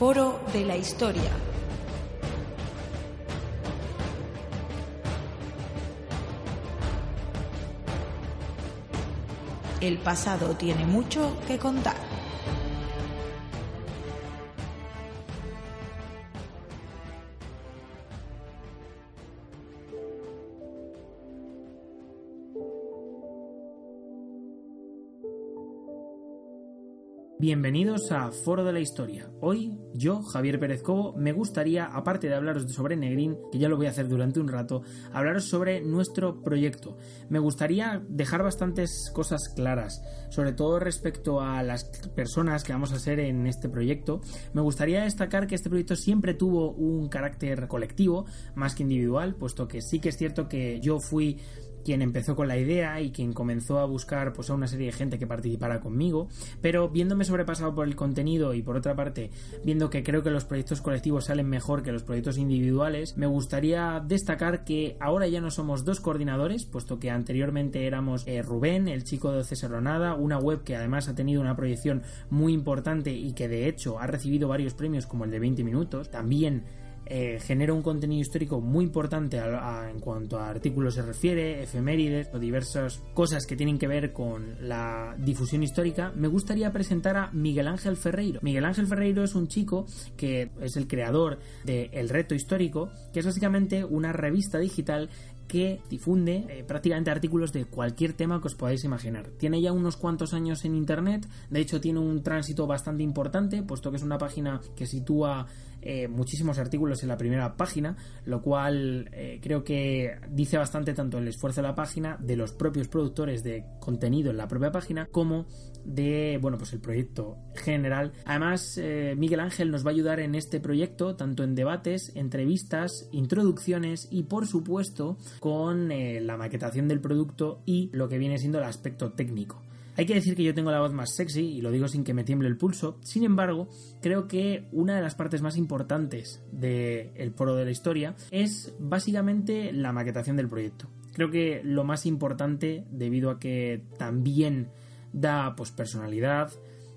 Foro de la Historia. El pasado tiene mucho que contar. Bienvenidos a Foro de la Historia. Hoy, yo, Javier Pérez Cobo, me gustaría, aparte de hablaros sobre Negrín, que ya lo voy a hacer durante un rato, hablaros sobre nuestro proyecto. Me gustaría dejar bastantes cosas claras, sobre todo respecto a las personas que vamos a ser en este proyecto. Me gustaría destacar que este proyecto siempre tuvo un carácter colectivo, más que individual, puesto que sí que es cierto que yo fui quien empezó con la idea y quien comenzó a buscar pues a una serie de gente que participara conmigo, pero viéndome sobrepasado por el contenido y por otra parte viendo que creo que los proyectos colectivos salen mejor que los proyectos individuales, me gustaría destacar que ahora ya no somos dos coordinadores, puesto que anteriormente éramos eh, Rubén, el chico de Cesaronada, una web que además ha tenido una proyección muy importante y que de hecho ha recibido varios premios como el de 20 minutos, también eh, genera un contenido histórico muy importante en cuanto a artículos se refiere, efemérides o diversas cosas que tienen que ver con la difusión histórica, me gustaría presentar a Miguel Ángel Ferreiro. Miguel Ángel Ferreiro es un chico que es el creador de El Reto Histórico, que es básicamente una revista digital que difunde eh, prácticamente artículos de cualquier tema que os podáis imaginar. Tiene ya unos cuantos años en Internet, de hecho tiene un tránsito bastante importante, puesto que es una página que sitúa eh, muchísimos artículos en la primera página, lo cual eh, creo que dice bastante tanto el esfuerzo de la página, de los propios productores de contenido en la propia página, como de, bueno, pues el proyecto general. Además, eh, Miguel Ángel nos va a ayudar en este proyecto, tanto en debates, entrevistas, introducciones y, por supuesto, con la maquetación del producto y lo que viene siendo el aspecto técnico. Hay que decir que yo tengo la voz más sexy y lo digo sin que me tiemble el pulso. Sin embargo, creo que una de las partes más importantes del foro de la historia es básicamente la maquetación del proyecto. Creo que lo más importante, debido a que también da pues, personalidad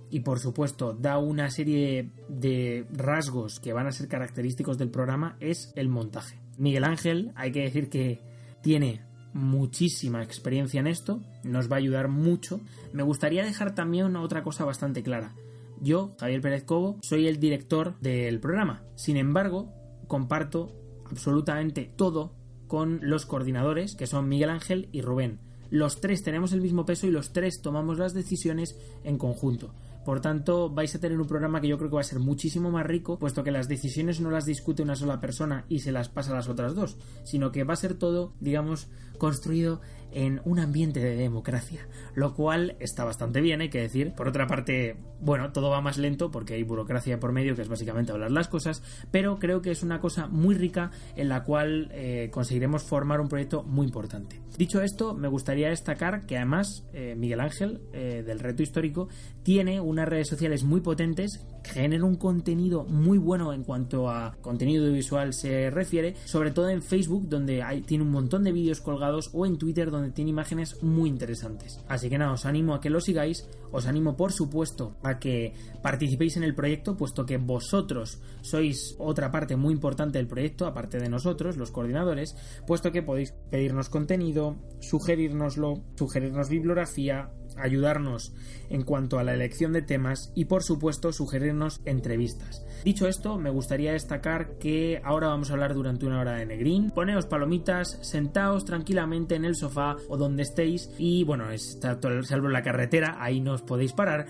y por supuesto da una serie de rasgos que van a ser característicos del programa, es el montaje. Miguel Ángel, hay que decir que tiene muchísima experiencia en esto, nos va a ayudar mucho. Me gustaría dejar también otra cosa bastante clara. Yo, Javier Pérez Cobo, soy el director del programa. Sin embargo, comparto absolutamente todo con los coordinadores, que son Miguel Ángel y Rubén. Los tres tenemos el mismo peso y los tres tomamos las decisiones en conjunto. Por tanto, vais a tener un programa que yo creo que va a ser muchísimo más rico, puesto que las decisiones no las discute una sola persona y se las pasa a las otras dos, sino que va a ser todo, digamos, construido en un ambiente de democracia, lo cual está bastante bien, hay que decir. Por otra parte, bueno, todo va más lento porque hay burocracia por medio, que es básicamente hablar las cosas, pero creo que es una cosa muy rica en la cual eh, conseguiremos formar un proyecto muy importante. Dicho esto, me gustaría destacar que además eh, Miguel Ángel, eh, del reto histórico, tiene unas redes sociales muy potentes, genera un contenido muy bueno en cuanto a contenido visual se refiere, sobre todo en Facebook, donde tiene un montón de vídeos colgados, o en Twitter, donde tiene imágenes muy interesantes. Así que nada, os animo a que lo sigáis, os animo por supuesto a que participéis en el proyecto, puesto que vosotros sois otra parte muy importante del proyecto, aparte de nosotros, los coordinadores, puesto que podéis pedirnos contenido, sugerirnoslo, sugerirnos bibliografía, ayudarnos en cuanto a la elección de temas y por supuesto sugerirnos entrevistas. Dicho esto, me gustaría destacar que ahora vamos a hablar durante una hora de Negrín. Poneos palomitas, sentaos tranquilamente en el sofá o donde estéis y bueno, está salvo la carretera, ahí no os podéis parar.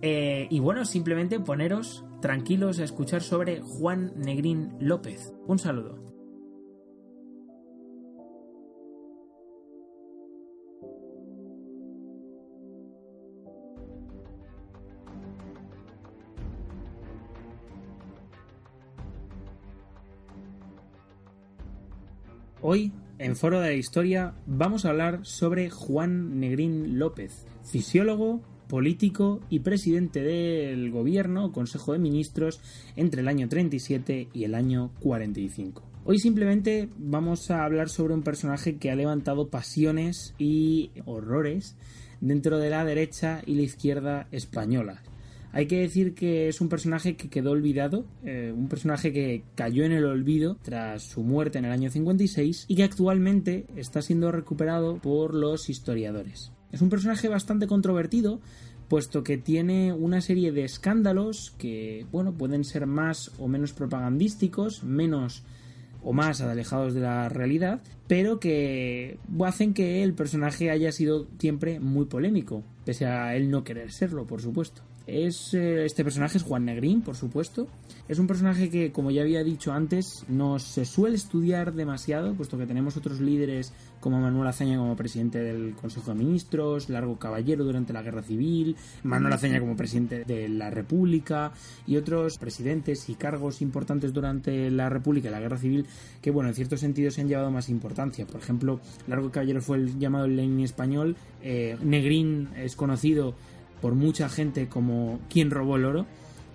Eh, y bueno, simplemente poneros tranquilos a escuchar sobre Juan Negrín López. Un saludo. Hoy, en Foro de la Historia, vamos a hablar sobre Juan Negrín López, fisiólogo, político y presidente del gobierno, Consejo de Ministros, entre el año 37 y el año 45. Hoy simplemente vamos a hablar sobre un personaje que ha levantado pasiones y horrores dentro de la derecha y la izquierda española. Hay que decir que es un personaje que quedó olvidado, eh, un personaje que cayó en el olvido tras su muerte en el año 56 y que actualmente está siendo recuperado por los historiadores. Es un personaje bastante controvertido, puesto que tiene una serie de escándalos que, bueno, pueden ser más o menos propagandísticos, menos o más alejados de la realidad, pero que hacen que el personaje haya sido siempre muy polémico, pese a él no querer serlo, por supuesto. Es, eh, este personaje es Juan Negrín, por supuesto. Es un personaje que, como ya había dicho antes, no se suele estudiar demasiado, puesto que tenemos otros líderes como Manuel Azaña como presidente del Consejo de Ministros, Largo Caballero durante la Guerra Civil, Manuel Azaña como presidente de la República y otros presidentes y cargos importantes durante la República y la Guerra Civil que, bueno, en cierto sentido se han llevado más importancia. Por ejemplo, Largo Caballero fue el llamado Lenin español, eh, Negrín es conocido por mucha gente como quien robó el oro.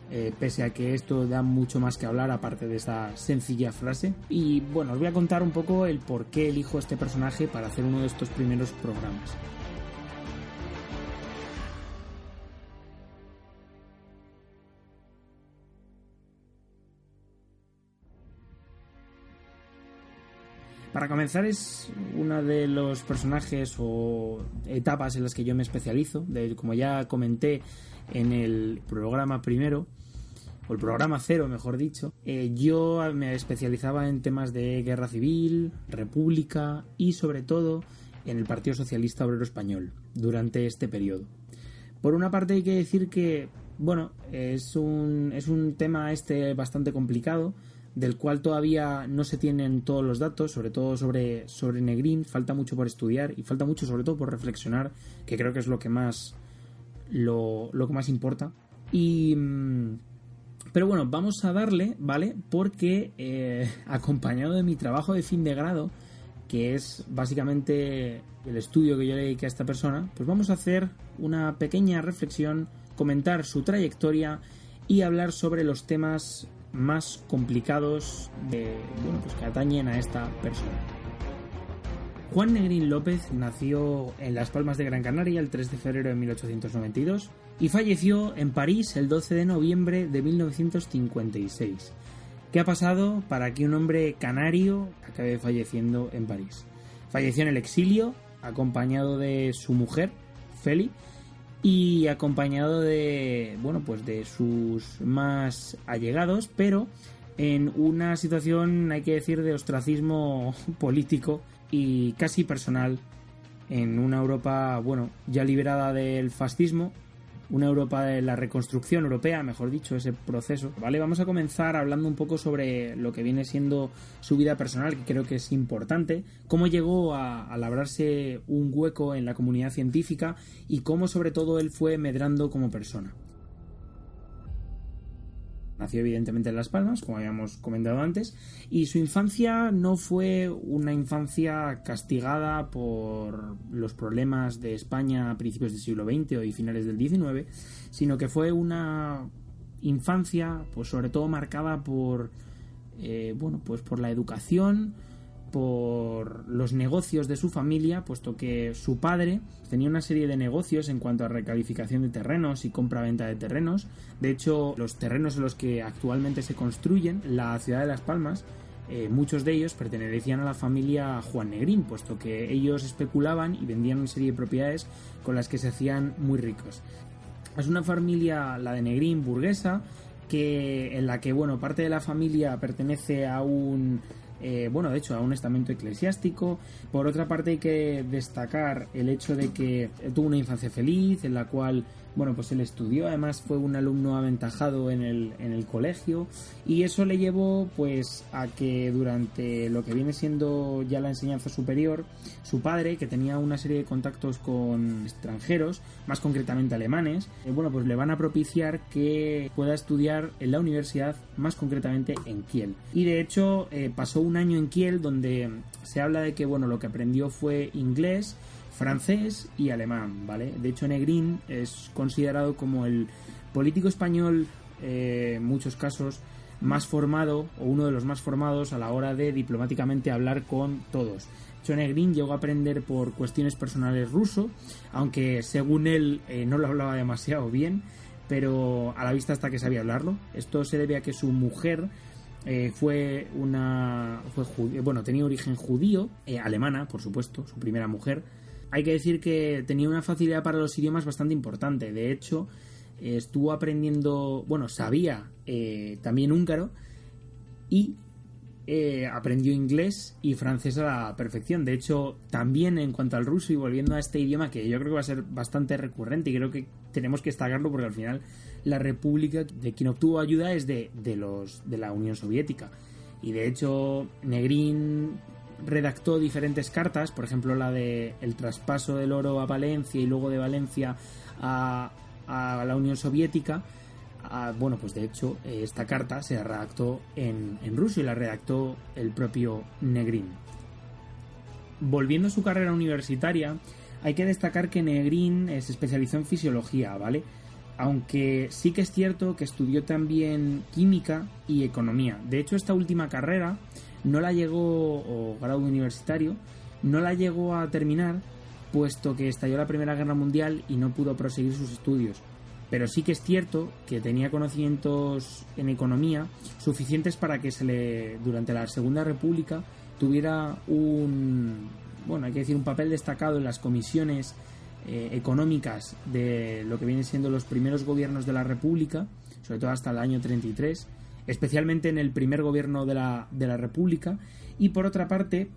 Eh, pese a que esto da mucho más que hablar aparte de esta sencilla frase. Y bueno, os voy a contar un poco el por qué elijo este personaje para hacer uno de estos primeros programas. Para comenzar es uno de los personajes o etapas en las que yo me especializo. Como ya comenté en el programa primero, o el programa cero, mejor dicho, eh, yo me especializaba en temas de guerra civil, república y sobre todo en el Partido Socialista Obrero Español durante este periodo. Por una parte hay que decir que, bueno, es un, es un tema este bastante complicado, del cual todavía no se tienen todos los datos, sobre todo sobre, sobre Negrín, falta mucho por estudiar y falta mucho sobre todo por reflexionar, que creo que es lo que más lo, lo que más importa. Y mm, pero bueno, vamos a darle, ¿vale? Porque eh, acompañado de mi trabajo de fin de grado, que es básicamente el estudio que yo le dediqué a esta persona, pues vamos a hacer una pequeña reflexión, comentar su trayectoria y hablar sobre los temas más complicados de, bueno, pues que atañen a esta persona. Juan Negrín López nació en Las Palmas de Gran Canaria el 3 de febrero de 1892 y falleció en París el 12 de noviembre de 1956. ¿Qué ha pasado para que un hombre canario acabe falleciendo en París? Falleció en el exilio, acompañado de su mujer, Feli, y acompañado de, bueno, pues de sus más allegados, pero en una situación, hay que decir, de ostracismo político y casi personal en una Europa, bueno, ya liberada del fascismo una Europa de la reconstrucción europea, mejor dicho, ese proceso. Vale, vamos a comenzar hablando un poco sobre lo que viene siendo su vida personal, que creo que es importante, cómo llegó a, a labrarse un hueco en la comunidad científica y cómo sobre todo él fue medrando como persona. Nació evidentemente en Las Palmas, como habíamos comentado antes, y su infancia no fue una infancia castigada por los problemas de España a principios del siglo XX y finales del XIX, sino que fue una infancia, pues sobre todo marcada por, eh, bueno, pues por la educación, por los negocios de su familia, puesto que su padre tenía una serie de negocios en cuanto a recalificación de terrenos y compra-venta de terrenos. De hecho, los terrenos en los que actualmente se construyen la ciudad de Las Palmas, eh, muchos de ellos pertenecían a la familia Juan Negrín, puesto que ellos especulaban y vendían una serie de propiedades con las que se hacían muy ricos. Es una familia, la de Negrín, burguesa, que en la que bueno parte de la familia pertenece a un eh, bueno, de hecho, a un estamento eclesiástico. Por otra parte, hay que destacar el hecho de que tuvo una infancia feliz, en la cual bueno, pues él estudió, además fue un alumno aventajado en el, en el colegio y eso le llevó pues a que durante lo que viene siendo ya la enseñanza superior, su padre, que tenía una serie de contactos con extranjeros, más concretamente alemanes, eh, bueno, pues le van a propiciar que pueda estudiar en la universidad, más concretamente en Kiel. Y de hecho eh, pasó un año en Kiel donde se habla de que, bueno, lo que aprendió fue inglés, francés y alemán, ¿vale? De hecho, Negrín es considerado como el político español, eh, en muchos casos, más formado o uno de los más formados a la hora de diplomáticamente hablar con todos. Negrín llegó a aprender por cuestiones personales ruso, aunque según él eh, no lo hablaba demasiado bien, pero a la vista hasta que sabía hablarlo. Esto se debe a que su mujer eh, fue una. Fue bueno, tenía origen judío, eh, alemana, por supuesto, su primera mujer. Hay que decir que tenía una facilidad para los idiomas bastante importante. De hecho, estuvo aprendiendo. Bueno, sabía eh, también húngaro y aprendió inglés y francés a la perfección. De hecho, también en cuanto al ruso y volviendo a este idioma que yo creo que va a ser bastante recurrente y creo que tenemos que destacarlo porque al final la república de quien obtuvo ayuda es de, los de la Unión Soviética. Y de hecho, Negrín redactó diferentes cartas, por ejemplo la de el traspaso del oro a Valencia y luego de Valencia a, la Unión Soviética. Ah, bueno, pues de hecho esta carta se redactó en, en y la redactó el propio Negrín. Volviendo a su carrera universitaria, hay que destacar que Negrín se especializó en fisiología, ¿vale? aunque sí que es cierto que estudió también química y economía. De hecho, esta última carrera no la llegó, o grado universitario, no la llegó a terminar, puesto que estalló la Primera Guerra Mundial y no pudo proseguir sus estudios. Pero sí que es cierto que tenía conocimientos en economía suficientes para que se le, durante la Segunda República, tuviera un, bueno, hay que decir, un papel destacado en las comisiones eh, económicas de lo que vienen siendo los primeros gobiernos de la República, sobre todo hasta el año 33, especialmente en el primer gobierno de la, de la República, y por otra parte,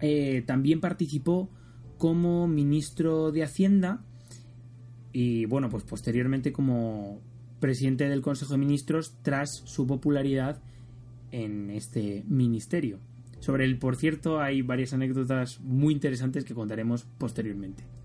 eh, también participó como ministro de Hacienda y bueno, pues posteriormente como presidente del Consejo de Ministros tras su popularidad en este ministerio. Sobre él, por cierto, hay varias anécdotas muy interesantes que contaremos posteriormente.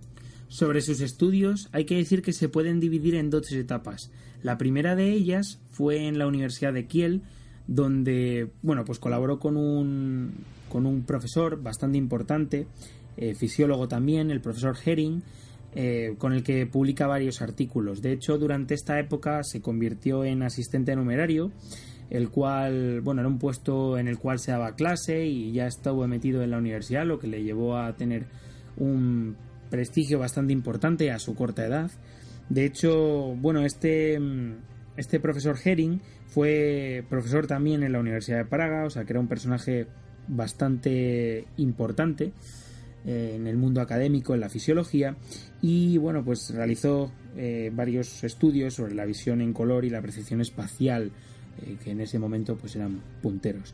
Sobre sus estudios hay que decir que se pueden dividir en dos etapas. La primera de ellas fue en la Universidad de Kiel, donde bueno, pues colaboró con un, con un profesor bastante importante, eh, fisiólogo también, el profesor Herring, eh, con el que publica varios artículos. De hecho, durante esta época se convirtió en asistente numerario, el cual, bueno, era un puesto en el cual se daba clase y ya estuvo metido en la universidad, lo que le llevó a tener un prestigio bastante importante a su corta edad. De hecho, bueno, este, este profesor Herring fue profesor también en la Universidad de Praga, o sea que era un personaje bastante importante eh, en el mundo académico, en la fisiología, y bueno, pues realizó eh, varios estudios sobre la visión en color y la percepción espacial, eh, que en ese momento pues eran punteros.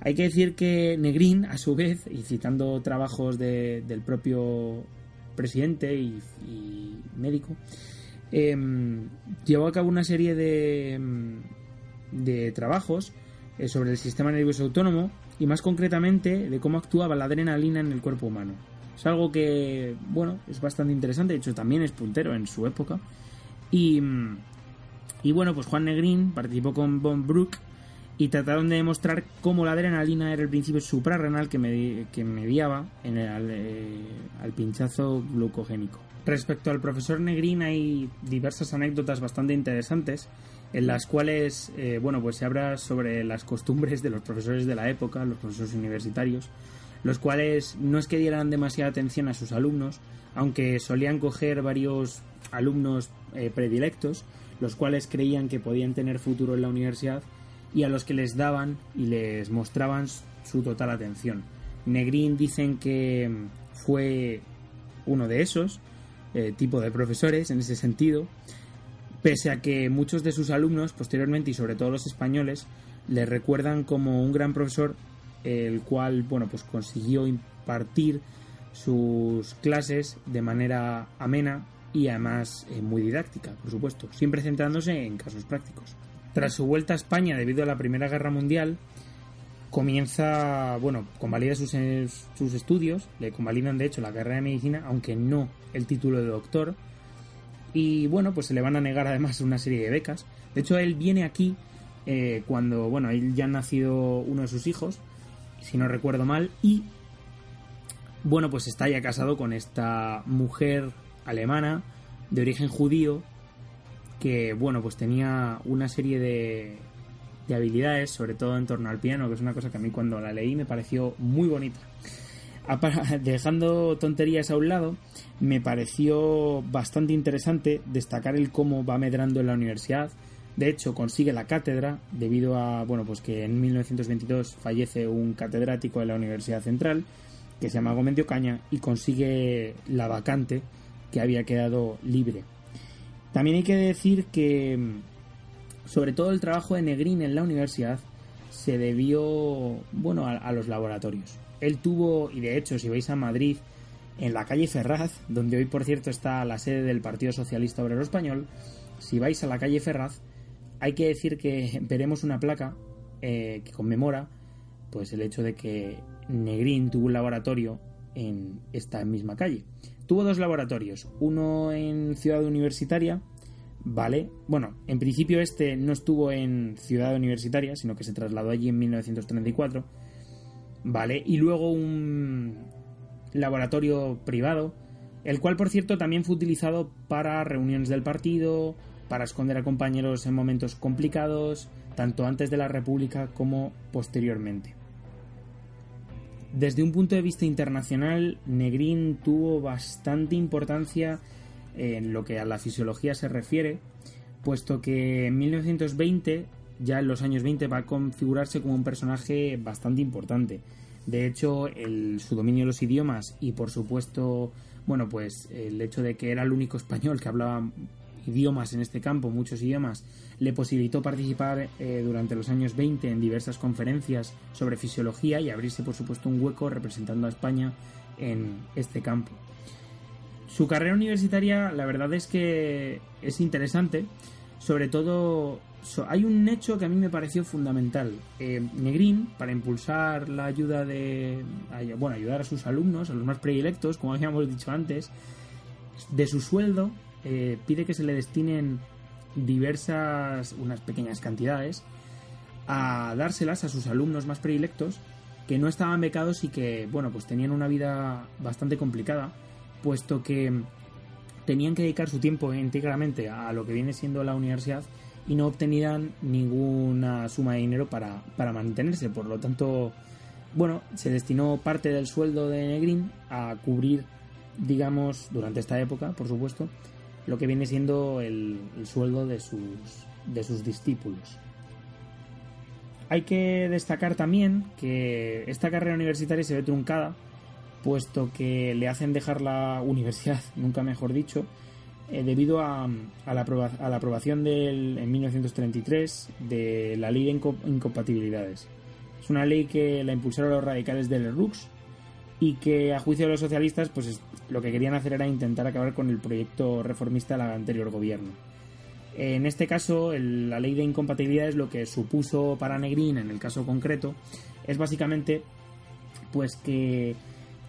Hay que decir que Negrín, a su vez, y citando trabajos del propio presidente y, médico, em, llevó a cabo una serie de, em, de trabajos eh, sobre el sistema nervioso autónomo y más concretamente de cómo actuaba la adrenalina en el cuerpo humano. Es algo que, bueno, es bastante interesante, de hecho también es puntero en su época. Y, y bueno, pues Juan Negrín participó con Von Brook y trataron de demostrar cómo la adrenalina era el principio suprarrenal que, que mediaba en el, eh, al pinchazo glucogénico. Respecto al profesor Negrín hay diversas anécdotas bastante interesantes en las cuales eh, bueno pues se habla sobre las costumbres de los profesores de la época, los profesores universitarios, los cuales no es que dieran demasiada atención a sus alumnos, aunque solían coger varios alumnos eh, predilectos, los cuales creían que podían tener futuro en la universidad y a los que les daban y les mostraban su total atención. Negrín dicen que fue uno de esos eh, tipo de profesores en ese sentido, pese a que muchos de sus alumnos posteriormente y sobre todo los españoles le recuerdan como un gran profesor el cual bueno pues consiguió impartir sus clases de manera amena y además eh, muy didáctica, por supuesto, siempre centrándose en casos prácticos. Tras su vuelta a España debido a la Primera Guerra Mundial, comienza, bueno, convalida sus, sus estudios, le convalidan de hecho la carrera de medicina, aunque no el título de doctor, y bueno, pues se le van a negar además una serie de becas. De hecho, él viene aquí eh, cuando, bueno, él ya ha nacido uno de sus hijos, si no recuerdo mal, y bueno, pues está ya casado con esta mujer alemana de origen judío que bueno, pues tenía una serie de, habilidades, sobre todo en torno al piano, que es una cosa que a mí cuando la leí me pareció muy bonita. dejando tonterías a un lado, me pareció bastante interesante destacar el cómo va medrando en la universidad. De hecho, consigue la cátedra debido a, bueno, pues que en 1922 fallece un catedrático de la Universidad Central que se llama Gómez de Ocaña y consigue la vacante que había quedado libre. También hay que decir que, sobre todo el trabajo de Negrín en la universidad, se debió, bueno, a los laboratorios. Él tuvo, y de hecho, si vais a Madrid, en la calle Ferraz, donde hoy por cierto está la sede del Partido Socialista Obrero Español, si vais a la calle Ferraz, hay que decir que veremos una placa eh, que conmemora pues el hecho de que Negrín tuvo un laboratorio en esta misma calle. Tuvo dos laboratorios, uno en Ciudad Universitaria, vale, bueno, en principio este no estuvo en Ciudad Universitaria, sino que se trasladó allí en 1934, vale, y luego un, laboratorio privado, el cual por cierto también fue utilizado para reuniones del partido, para esconder a compañeros en momentos complicados, tanto antes de la República como posteriormente. Desde un punto de vista internacional, Negrín tuvo bastante importancia en lo que a la fisiología se refiere, puesto que en 1920, ya en los años 20, va a configurarse como un personaje bastante importante. De hecho, su dominio de los idiomas y por supuesto, bueno, pues el hecho de que era el único español que hablaba idiomas en este campo, muchos idiomas, le posibilitó participar eh, durante los años 20 en diversas conferencias sobre fisiología y abrirse, por supuesto, un hueco representando a España en este campo. Su carrera universitaria, la verdad es que es interesante, sobre todo hay un hecho que a mí me pareció fundamental. Eh, Negrín, para impulsar la ayuda de. Bueno, ayudar a sus alumnos, a los más predilectos, como habíamos dicho antes, de su sueldo, eh, pide que se le destinen diversas, unas pequeñas cantidades, a dárselas a sus alumnos más predilectos, que no estaban becados y que, bueno, pues tenían una vida bastante complicada, puesto que tenían que dedicar su tiempo íntegramente a lo que viene siendo la universidad y no obtenían ninguna suma de dinero para, mantenerse. Por lo tanto, bueno, se destinó parte del sueldo de Negrín a cubrir, digamos, durante esta época, por supuesto, lo que viene siendo el, sueldo de sus, de sus discípulos. Hay que destacar también que esta carrera universitaria se ve truncada, puesto que le hacen dejar la universidad, nunca mejor dicho, eh, debido a, la aprobación del, en 1933 de la ley de incompatibilidades. Es una ley que la impulsaron los radicales del RUX y que a juicio de los socialistas pues lo que querían hacer era intentar acabar con el proyecto reformista del anterior gobierno. En este caso, la ley de incompatibilidades lo que supuso para Negrín, en el caso concreto, es básicamente pues que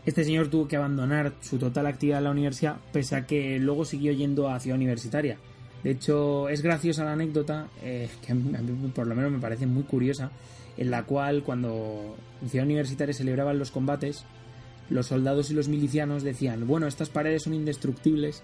este señor tuvo que abandonar su total actividad en la universidad, pese a que luego siguió yendo a Ciudad Universitaria. De hecho, es graciosa la anécdota, eh, que a mí, por lo menos me parece muy curiosa, en la cual cuando en Ciudad Universitaria celebraban los combates, los soldados y los milicianos decían, bueno, estas paredes son indestructibles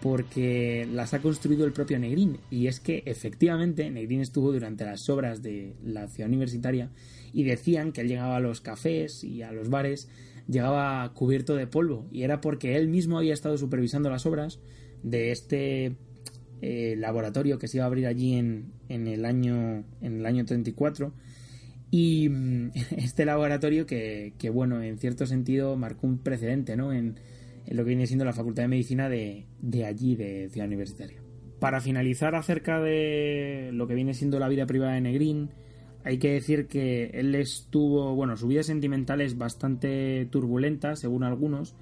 porque las ha construido el propio Negrín. Y es que efectivamente Negrín estuvo durante las obras de la ciudad universitaria y decían que él llegaba a los cafés y a los bares llegaba cubierto de polvo y era porque él mismo había estado supervisando las obras de este eh, laboratorio que se iba a abrir allí en, en, el año en el año 34 y mm, este laboratorio que, que, bueno en cierto sentido marcó un precedente ¿no? en, en lo que viene siendo la Facultad de Medicina de, de allí de Ciudad Universitaria para finalizar acerca de lo que viene siendo la vida privada de Negrín hay que decir que él estuvo, bueno, su vida sentimental es bastante turbulenta, según algunos.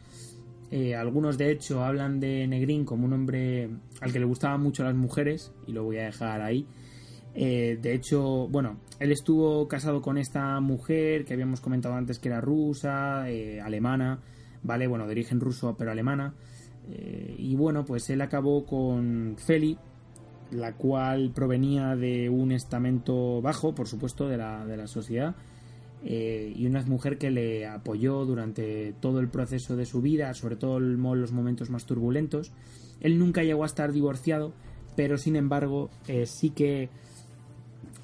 Eh, algunos, de hecho, hablan de Negrín como un hombre al que le gustaban mucho las mujeres, y lo voy a dejar ahí. Eh, de hecho, bueno, él estuvo casado con esta mujer que habíamos comentado antes que era rusa, eh, alemana, ¿vale? Bueno, de origen ruso, pero alemana. y bueno, pues él acabó con Feli, la cual provenía de un estamento bajo, por supuesto, de la, de la sociedad, eh, y una mujer que le apoyó durante todo el proceso de su vida, sobre todo en los momentos más turbulentos. Él nunca llegó a estar divorciado, pero sin embargo eh, sí que,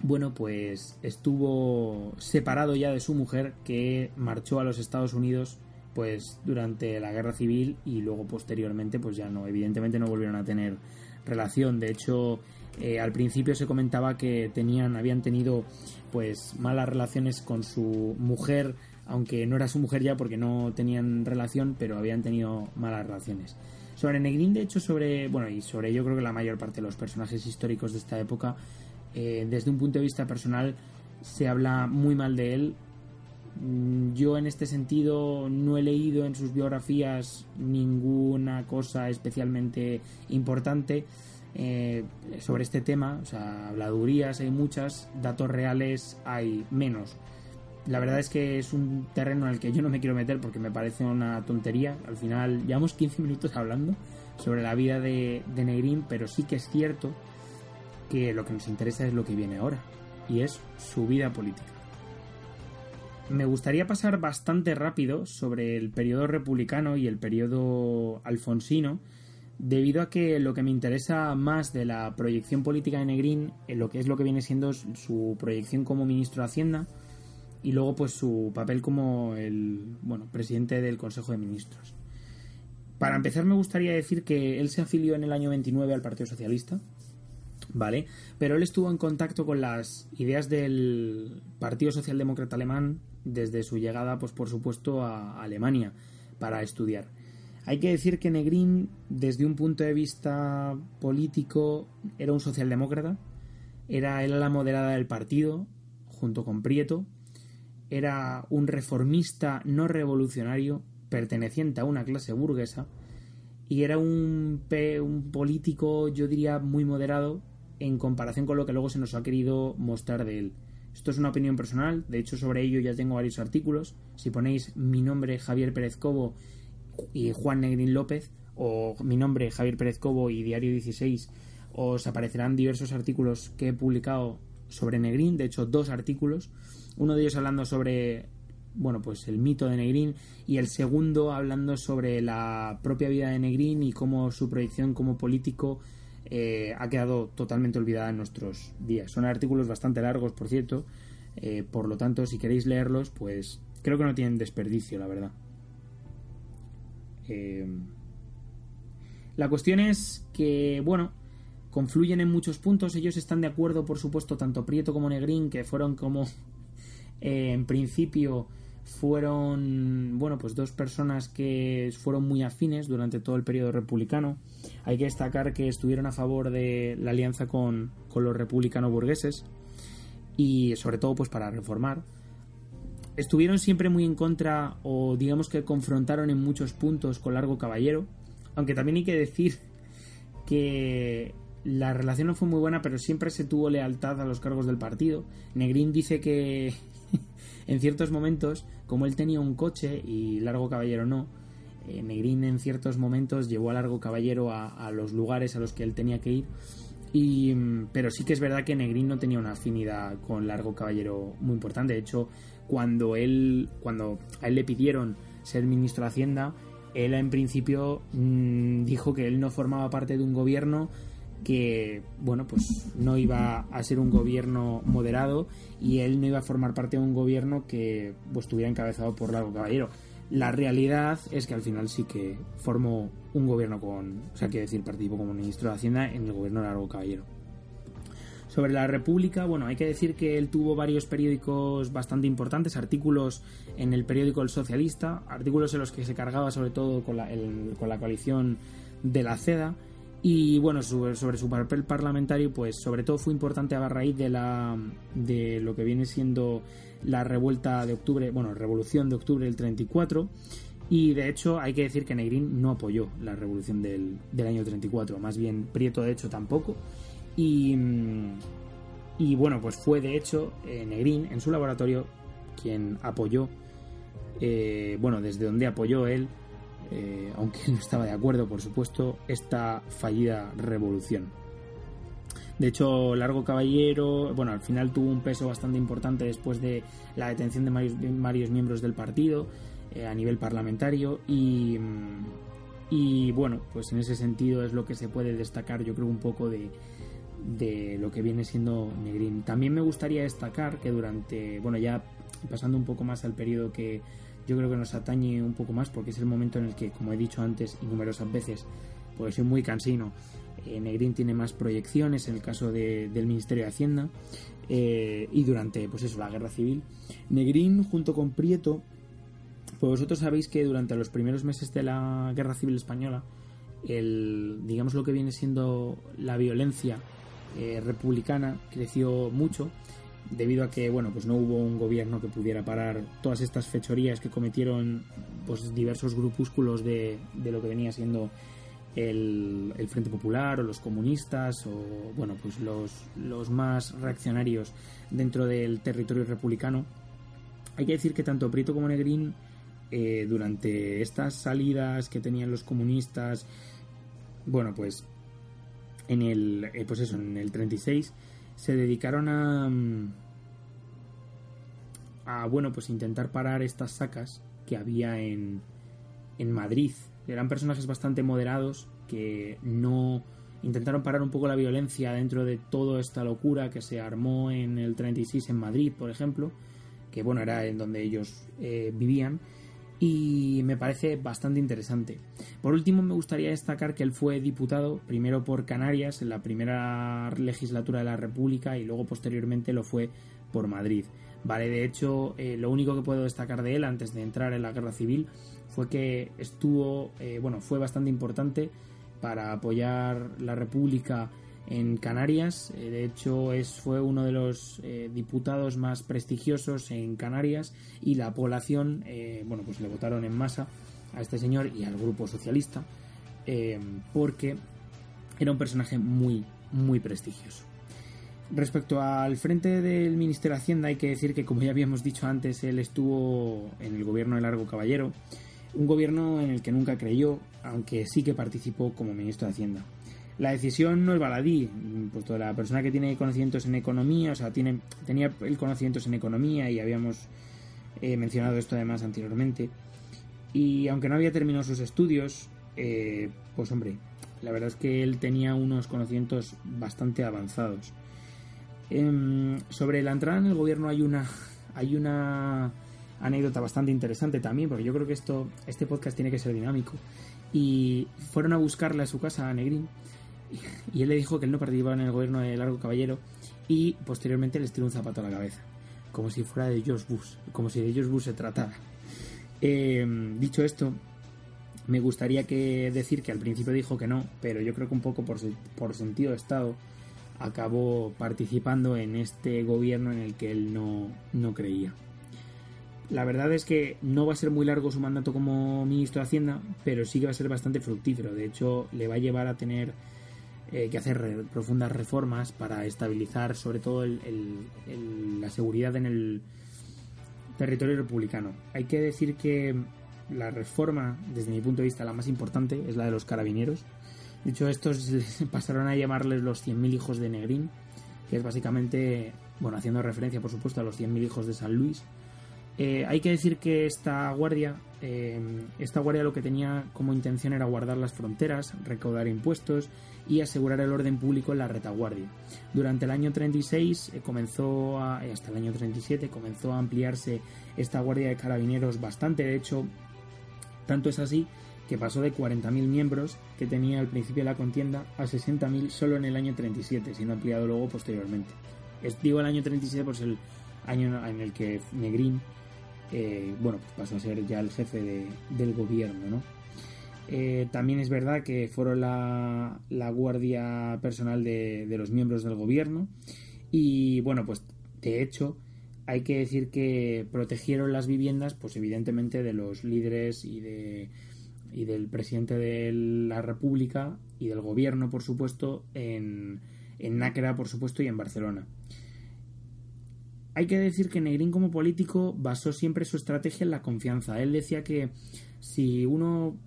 bueno, pues estuvo separado ya de su mujer, que marchó a los Estados Unidos pues durante la guerra civil y luego posteriormente pues ya no, evidentemente no volvieron a tener relación. De hecho, eh, al principio se comentaba que tenían, habían tenido pues malas relaciones con su mujer, aunque no era su mujer ya porque no tenían relación, pero habían tenido malas relaciones. Sobre Negrín, de hecho, sobre, bueno, y sobre yo creo que la mayor parte de los personajes históricos de esta época, eh, desde un punto de vista personal, se habla muy mal de él. Mm, yo en este sentido no he leído en sus biografías ninguna cosa especialmente importante eh, sobre este tema. O sea, habladurías hay muchas, datos reales hay menos. La verdad es que es un terreno en el que yo no me quiero meter porque me parece una tontería. Al final llevamos 15 minutos hablando sobre la vida de, de pero sí que es cierto que lo que nos interesa es lo que viene ahora y es su vida política. Me gustaría pasar bastante rápido sobre el periodo republicano y el periodo alfonsino, debido a que lo que me interesa más de la proyección política de Negrín, en lo que es lo que viene siendo su proyección como ministro de Hacienda, y luego pues su papel como el bueno presidente del Consejo de Ministros. Para empezar me gustaría decir que él se afilió en el año 29 al Partido Socialista, ¿vale? Pero él estuvo en contacto con las ideas del Partido Socialdemócrata Alemán desde su llegada, pues por supuesto, a Alemania para estudiar. Hay que decir que Negrín, desde un punto de vista político, era un socialdemócrata, era, era la moderada del partido, junto con Prieto, era un reformista no revolucionario perteneciente a una clase burguesa y era un, un político, yo diría, muy moderado en comparación con lo que luego se nos ha querido mostrar de él. Esto es una opinión personal, de hecho sobre ello ya tengo varios artículos. Si ponéis mi nombre Javier Pérez Cobo y Juan Negrín López, o mi nombre Javier Pérez Cobo y Diario 16, os aparecerán diversos artículos que he publicado sobre Negrín, de hecho dos artículos uno de ellos hablando sobre bueno, pues el mito de Negrín y el segundo hablando sobre la propia vida de Negrín y cómo su proyección como político eh, ha quedado totalmente olvidada en nuestros días. Son artículos bastante largos, por cierto, eh, por lo tanto, si queréis leerlos, pues creo que no tienen desperdicio, la verdad. Eh, la cuestión es que, bueno, confluyen en muchos puntos. Ellos están de acuerdo, por supuesto, tanto Prieto como Negrín, que fueron como eh, en principio fueron, bueno, pues dos personas que fueron muy afines durante todo el periodo republicano. Hay que destacar que estuvieron a favor de la alianza con, con los republicanos burgueses y sobre todo pues para reformar. Estuvieron siempre muy en contra o digamos que confrontaron en muchos puntos con Largo Caballero, aunque también hay que decir que la relación no fue muy buena, pero siempre se tuvo lealtad a los cargos del partido. Negrín dice que en ciertos momentos, como él tenía un coche y Largo Caballero no, eh, Negrín en ciertos momentos llevó a Largo Caballero a, los lugares a los que él tenía que ir. Y, mm, pero sí que es verdad que Negrín no tenía una afinidad con Largo Caballero muy importante. De hecho, cuando él, cuando a él le pidieron ser ministro de Hacienda, él en principio mm, dijo que él no formaba parte de un gobierno que bueno pues no iba a ser un gobierno moderado y él no iba a formar parte de un gobierno que pues, estuviera encabezado por Largo Caballero. La realidad es que al final sí que formó un gobierno con, o sea, quiere decir, participó como ministro de Hacienda en el gobierno de Largo Caballero. Sobre la República, bueno, hay que decir que él tuvo varios periódicos bastante importantes, artículos en el periódico El Socialista, artículos en los que se cargaba sobre todo con la, con la coalición de la CEDA, y bueno, sobre, su papel parlamentario, pues sobre todo fue importante a raíz de, la, de lo que viene siendo la revuelta de octubre, bueno, revolución de octubre del 34. Y de hecho hay que decir que Negrín no apoyó la revolución del, del año 34, más bien Prieto de hecho tampoco. Y, y bueno, pues fue de hecho eh, Negrín en su laboratorio quien apoyó, eh, bueno, desde donde apoyó él eh, aunque no estaba de acuerdo, por supuesto, esta fallida revolución. De hecho, Largo Caballero, bueno, al final tuvo un peso bastante importante después de la detención de varios, miembros del partido eh, a nivel parlamentario y, y, bueno, pues en ese sentido es lo que se puede destacar, yo creo, un poco de, de lo que viene siendo Negrín. También me gustaría destacar que durante, bueno, ya pasando un poco más al periodo que yo creo que nos atañe un poco más porque es el momento en el que, como he dicho antes y numerosas veces, porque soy muy cansino, eh, Negrín tiene más proyecciones en el caso del Ministerio de Hacienda eh, y durante pues eso, la guerra civil. Negrín junto con Prieto, pues vosotros sabéis que durante los primeros meses de la guerra civil española, el, digamos lo que viene siendo la violencia eh, republicana creció mucho debido a que bueno pues no hubo un gobierno que pudiera parar todas estas fechorías que cometieron pues diversos grupúsculos de, de lo que venía siendo el, Frente Popular o los comunistas o bueno pues los, los más reaccionarios dentro del territorio republicano. Hay que decir que tanto Prieto como Negrín eh, durante estas salidas que tenían los comunistas bueno pues en el eh, pues eso en el 36 se dedicaron a mm, a bueno pues intentar parar estas sacas que había en en Madrid eran personajes bastante moderados que no intentaron parar un poco la violencia dentro de toda esta locura que se armó en el 36 en Madrid, por ejemplo, que bueno, era en donde ellos eh, vivían y me parece bastante interesante. Por último, me gustaría destacar que él fue diputado primero por Canarias en la primera legislatura de la República y luego posteriormente lo fue por Madrid. Vale, de hecho, eh, lo único que puedo destacar de él antes de entrar en la guerra civil fue que estuvo, eh, bueno, fue bastante importante para apoyar la República en Canarias. Eh, de hecho, es, fue uno de los diputados más prestigiosos en Canarias y la población, bueno, pues le votaron en masa a este señor y al grupo socialista porque era un personaje muy, muy prestigioso. Respecto al frente del Ministerio de Hacienda, hay que decir que, como ya habíamos dicho antes, él estuvo en el gobierno de Largo Caballero, un gobierno en el que nunca creyó, aunque sí que participó como ministro de Hacienda. La decisión no es baladí, puesto la persona que tiene conocimientos en economía, o sea, tiene, tenía el conocimientos en economía y habíamos eh, mencionado esto además anteriormente. Y aunque no había terminado sus estudios, eh, pues hombre, la verdad es que él tenía unos conocimientos bastante avanzados. Em, sobre la entrada en el gobierno hay una, hay una anécdota bastante interesante también, porque yo creo que esto, este podcast tiene que ser dinámico. Y fueron a buscarle a su casa a Negrín y él le dijo que él no participaba en el gobierno de Largo Caballero y posteriormente les tiró un zapato a la cabeza, como si fuera de George Bush, como si de George Bush se tratara. Eh, dicho esto, me gustaría que decir que al principio dijo que no, pero yo creo que un poco por, por sentido de Estado acabó participando en este gobierno en el que él no, no creía. La verdad es que no va a ser muy largo su mandato como ministro de Hacienda, pero sí que va a ser bastante fructífero. De hecho, le va a llevar a tener eh, que hacer profundas reformas para estabilizar sobre todo la seguridad en el territorio republicano. Hay que decir que la reforma, desde mi punto de vista, la más importante es la de los carabineros. De hecho, estos pasaron a llamarles los 100.000 hijos de Negrín, que es básicamente, bueno, haciendo referencia, por supuesto, a los 100.000 hijos de San Luis, eh, hay que decir que esta guardia, eh, esta guardia lo que tenía como intención era guardar las fronteras, recaudar impuestos y asegurar el orden público en la retaguardia. Durante el año 36 eh, comenzó hasta el año 37 comenzó a ampliarse esta guardia de carabineros bastante. De hecho, tanto es así que pasó de 40.000 miembros que tenía al principio de la contienda a 60.000 solo en el año 37, siendo ampliado luego posteriormente. digo el año 37 pues el año en el que Negrín eh, bueno, pues pasó a ser ya el jefe del gobierno, ¿no? Eh, también es verdad que fueron la, guardia personal de, los miembros del gobierno y bueno, pues de hecho hay que decir que protegieron las viviendas, pues evidentemente de los líderes y, de, y del presidente de la República y del gobierno, por supuesto, en, en por supuesto, y en Barcelona. Hay que decir que Negrín como político basó siempre su estrategia en la confianza. Él decía que si uno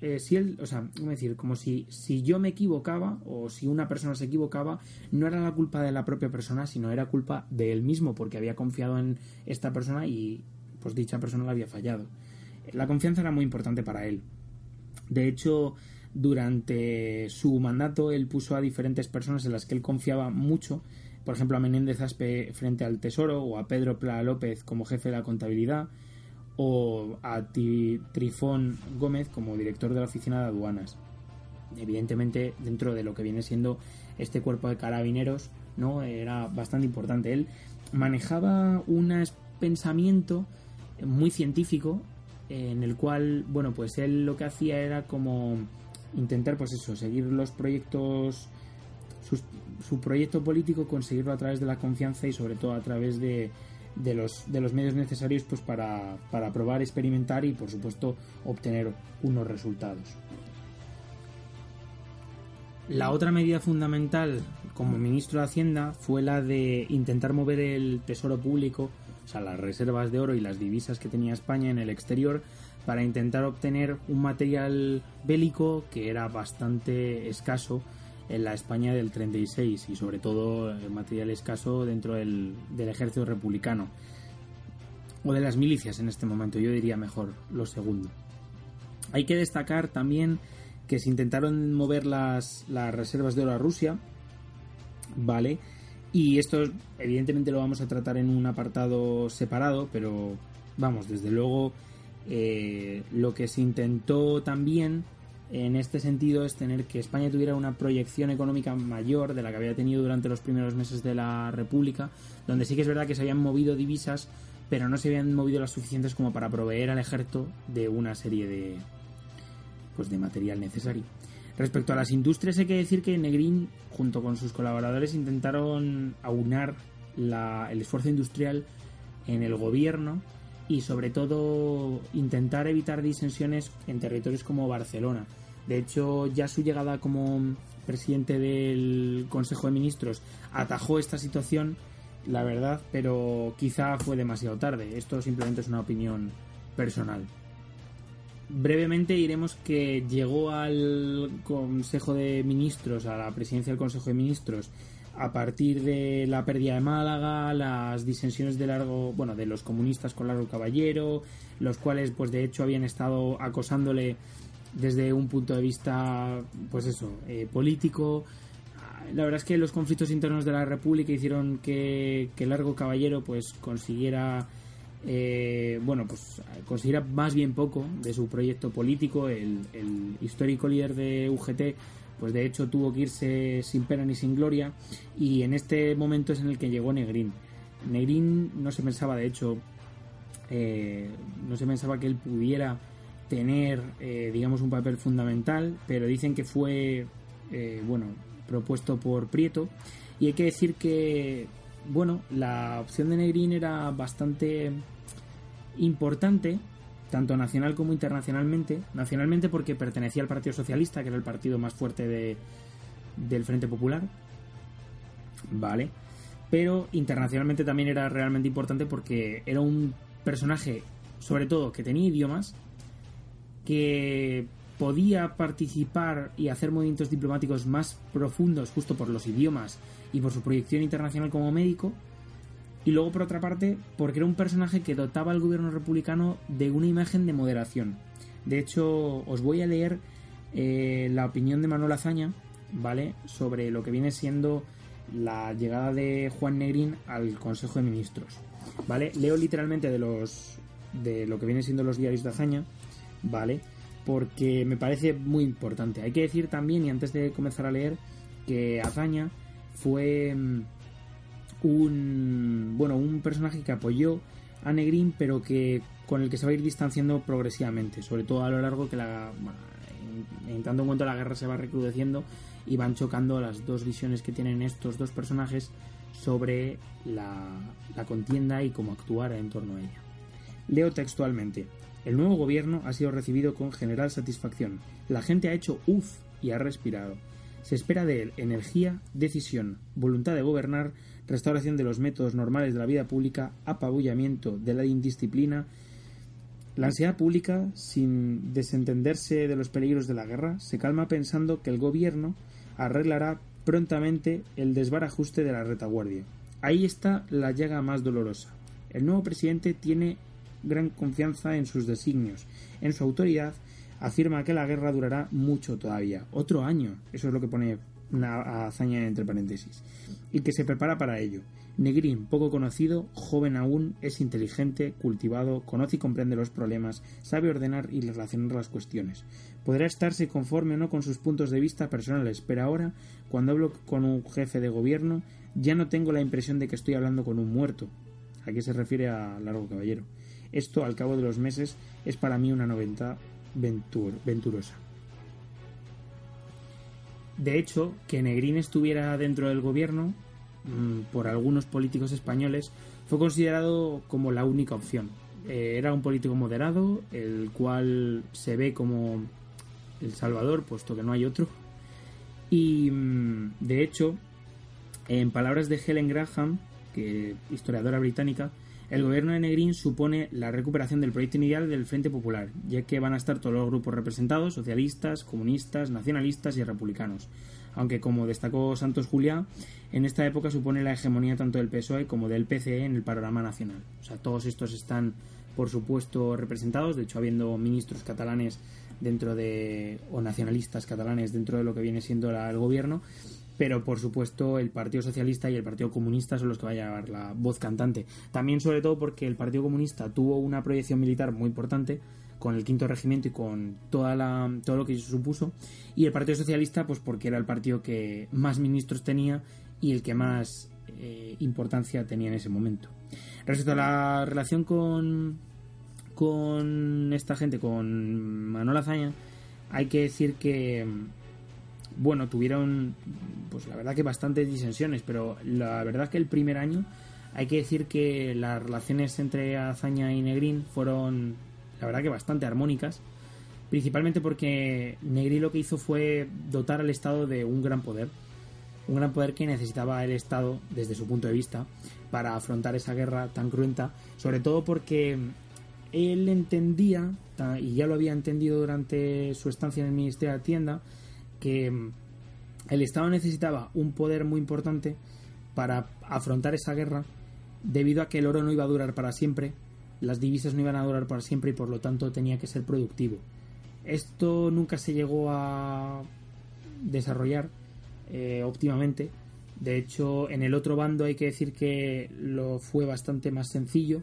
eh, si él, o sea, ¿cómo decir? Como si, si yo me equivocaba o si una persona se equivocaba, no era la culpa de la propia persona, sino era culpa de él mismo, porque había confiado en esta persona y pues dicha persona la había fallado. La confianza era muy importante para él. De hecho, durante su mandato, él puso a diferentes personas en las que él confiaba mucho por ejemplo, a Menéndez Aspe frente al Tesoro o a Pedro Pla López como jefe de la contabilidad o a Trifón Gómez como director de la oficina de aduanas. Evidentemente, dentro de lo que viene siendo este cuerpo de carabineros, ¿no? Era bastante importante. Él manejaba un pensamiento muy científico en el cual, bueno, pues él lo que hacía era como intentar, pues eso, seguir los proyectos, su proyecto político, conseguirlo a través de la confianza y sobre todo a través de, de, los, de los medios necesarios pues para, para probar, experimentar y por supuesto obtener unos resultados. La otra medida fundamental como ministro de Hacienda fue la de intentar mover el tesoro público, sea, las reservas de oro y las divisas que tenía España en el exterior, para intentar obtener un material bélico que era bastante escaso en la España del 36 y sobre todo material escaso dentro del, del ejército republicano o de las milicias en este momento, yo diría mejor lo segundo. Hay que destacar también que se intentaron mover las, las reservas de oro a Rusia, ¿vale? Y esto evidentemente lo vamos a tratar en un apartado separado, pero vamos, desde luego eh, lo que se intentó también en este sentido es tener que España tuviera una proyección económica mayor de la que había tenido durante los primeros meses de la República, donde sí que es verdad que se habían movido divisas, pero no se habían movido las suficientes como para proveer al ejército de una serie de, pues, de material necesario. Respecto a las industrias hay que decir que Negrín junto con sus colaboradores intentaron aunar el esfuerzo industrial en el gobierno y sobre todo intentar evitar disensiones en territorios como Barcelona. De hecho, ya su llegada como presidente del Consejo de Ministros atajó esta situación, la verdad, pero quizá fue demasiado tarde. Esto simplemente es una opinión personal. Brevemente diremos que llegó al Consejo de Ministros, a la presidencia del Consejo de Ministros, a partir de la pérdida de Málaga, las disensiones de largo, bueno, de los comunistas con Largo Caballero, los cuales, pues de hecho, habían estado acosándole desde un punto de vista, pues eso, eh, político. La verdad es que los conflictos internos de la República hicieron que, que Largo Caballero, pues consiguiera eh, bueno, pues considera más bien poco de su proyecto político. El, histórico líder de UGT, pues de hecho tuvo que irse sin pena ni sin gloria. Y en este momento es en el que llegó Negrín. Negrín no se pensaba, de hecho, eh, no se pensaba que él pudiera tener, eh, digamos, un papel fundamental, pero dicen que fue, bueno, propuesto por Prieto. Y hay que decir que bueno, la opción de Negrín era bastante importante, tanto nacional como internacionalmente. Nacionalmente porque pertenecía al Partido Socialista, que era el partido más fuerte de, del Frente Popular. Vale. Pero internacionalmente también era realmente importante porque era un personaje, sobre todo, que tenía idiomas, que podía participar y hacer movimientos diplomáticos más profundos justo por los idiomas y por su proyección internacional como médico. Y luego, por otra parte, porque era un personaje que dotaba al gobierno republicano de una imagen de moderación. De hecho, os voy a leer eh, la opinión de Manuel Azaña, ¿vale? Sobre lo que viene siendo la llegada de Juan Negrín al Consejo de Ministros. ¿Vale? Leo literalmente de los de lo que viene siendo los diarios de Azaña, ¿vale? Porque me parece muy importante. Hay que decir también, y antes de comenzar a leer, que Azaña fue mm, un bueno un personaje que apoyó a Negrín pero que con el que se va a ir distanciando progresivamente sobre todo a lo largo que la en, tanto en cuanto la guerra se va recrudeciendo y van chocando las dos visiones que tienen estos dos personajes sobre la, la contienda y cómo actuar en torno a ella leo textualmente el nuevo gobierno ha sido recibido con general satisfacción la gente ha hecho uff y ha respirado se espera de él energía, decisión, voluntad de gobernar, restauración de los métodos normales de la vida pública, apabullamiento de la indisciplina. La ansiedad pública, sin desentenderse de los peligros de la guerra, se calma pensando que el gobierno arreglará prontamente el desbarajuste de la retaguardia. Ahí está la llaga más dolorosa. El nuevo presidente tiene gran confianza en sus designios, en su autoridad afirma que la guerra durará mucho todavía, otro año, eso es lo que pone una hazaña entre paréntesis, y que se prepara para ello. Negrín, poco conocido, joven aún, es inteligente, cultivado, conoce y comprende los problemas, sabe ordenar y relacionar las cuestiones. Podrá estarse conforme o no con sus puntos de vista personales, pero ahora, cuando hablo con un jefe de gobierno, ya no tengo la impresión de que estoy hablando con un muerto. Aquí se refiere a Largo Caballero. Esto, al cabo de los meses, es para mí una noventa venturosa. De hecho, que Negrín estuviera dentro del gobierno Mm, por algunos políticos españoles, fue considerado como la única opción. Eh, era un político moderado, el cual se ve como el Salvador, puesto que no hay otro. Y mm, de hecho, en palabras de Helen Graham, que historiadora británica, el gobierno de Negrín supone la recuperación del proyecto inicial del Frente Popular, ya que van a estar todos los grupos representados, socialistas, comunistas, nacionalistas y republicanos. Aunque, como destacó Santos Juliá, en esta época supone la hegemonía tanto del PSOE como del PCE en el panorama nacional. O sea, todos estos están, por supuesto, representados, de hecho, habiendo ministros catalanes dentro de, o nacionalistas catalanes dentro de lo que viene siendo el gobierno, pero por supuesto el Partido Socialista y el Partido Comunista son los que van a llevar la voz cantante. También sobre todo porque el Partido Comunista tuvo una proyección militar muy importante con el quinto regimiento y con toda la, todo lo que supuso, y el Partido Socialista pues porque era el partido que más ministros tenía y el que más eh, importancia tenía en ese momento. Respecto a la relación con, con esta gente, con Manuel Azaña, hay que decir que, bueno, tuvieron, pues la verdad que bastantes disensiones, pero la verdad que el primer año hay que decir que las relaciones entre Azaña y Negrín fueron, la verdad que bastante armónicas, principalmente porque Negrín lo que hizo fue dotar al Estado de un gran poder un gran poder que necesitaba el Estado desde su punto de vista para afrontar esa guerra tan cruenta, sobre todo porque él entendía, y ya lo había entendido durante su estancia en el Ministerio de Hacienda, que el Estado necesitaba un poder muy importante para afrontar esa guerra, debido a que el oro no iba a durar para siempre, las divisas no iban a durar para siempre y por lo tanto tenía que ser productivo. Esto nunca se llegó a desarrollar eh, óptimamente. De hecho, en el otro bando hay que decir que lo fue bastante más sencillo,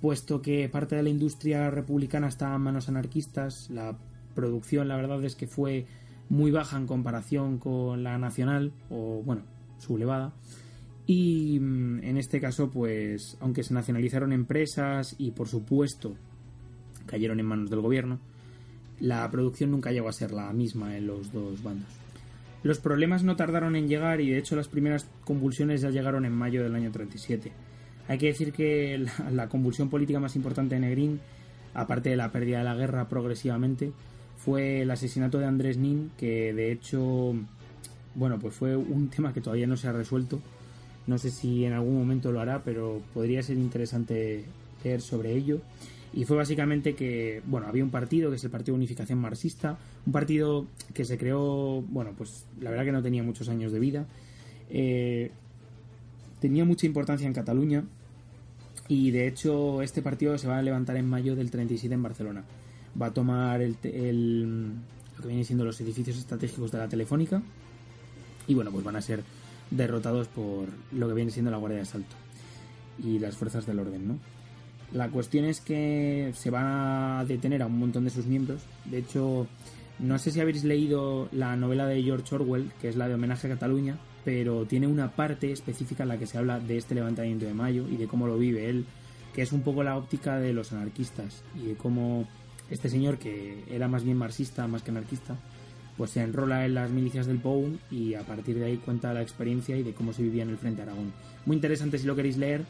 puesto que parte de la industria republicana estaba en manos anarquistas. La producción, la verdad es que fue muy baja en comparación con la nacional, o bueno, sublevada. Y mm, en este caso, pues, aunque se nacionalizaron empresas y por supuesto cayeron en manos del gobierno, la producción nunca llegó a ser la misma en los dos bandos. Los problemas no tardaron en llegar y de hecho las primeras convulsiones ya llegaron en mayo del año 37. Hay que decir que la, convulsión política más importante de Negrín, aparte de la pérdida de la guerra progresivamente, fue el asesinato de Andrés Nin, que de hecho, bueno, pues fue un tema que todavía no se ha resuelto. No sé si en algún momento lo hará, pero podría ser interesante leer sobre ello y fue básicamente que, bueno, había un partido que es el Partido de Unificación Marxista, un partido que se creó, bueno, pues la verdad que no tenía muchos años de vida, eh, tenía mucha importancia en Cataluña y de hecho este partido se va a levantar en mayo del 37 en Barcelona. Va a tomar el, el, lo que vienen siendo los edificios estratégicos de la Telefónica y bueno, pues van a ser derrotados por lo que viene siendo la Guardia de Asalto y las fuerzas del orden, ¿no? La cuestión es que se van a detener a un montón de sus miembros. De hecho, no sé si habéis leído la novela de George Orwell, que es la de homenaje a Cataluña, pero tiene una parte específica en la que se habla de este levantamiento de mayo y de cómo lo vive él, que es un poco la óptica de los anarquistas y de cómo este señor, que era más bien marxista más que anarquista, pues se enrola en las milicias del POUM y a partir de ahí cuenta la experiencia y de cómo se vivía en el Frente Aragón. Muy interesante si lo queréis leer.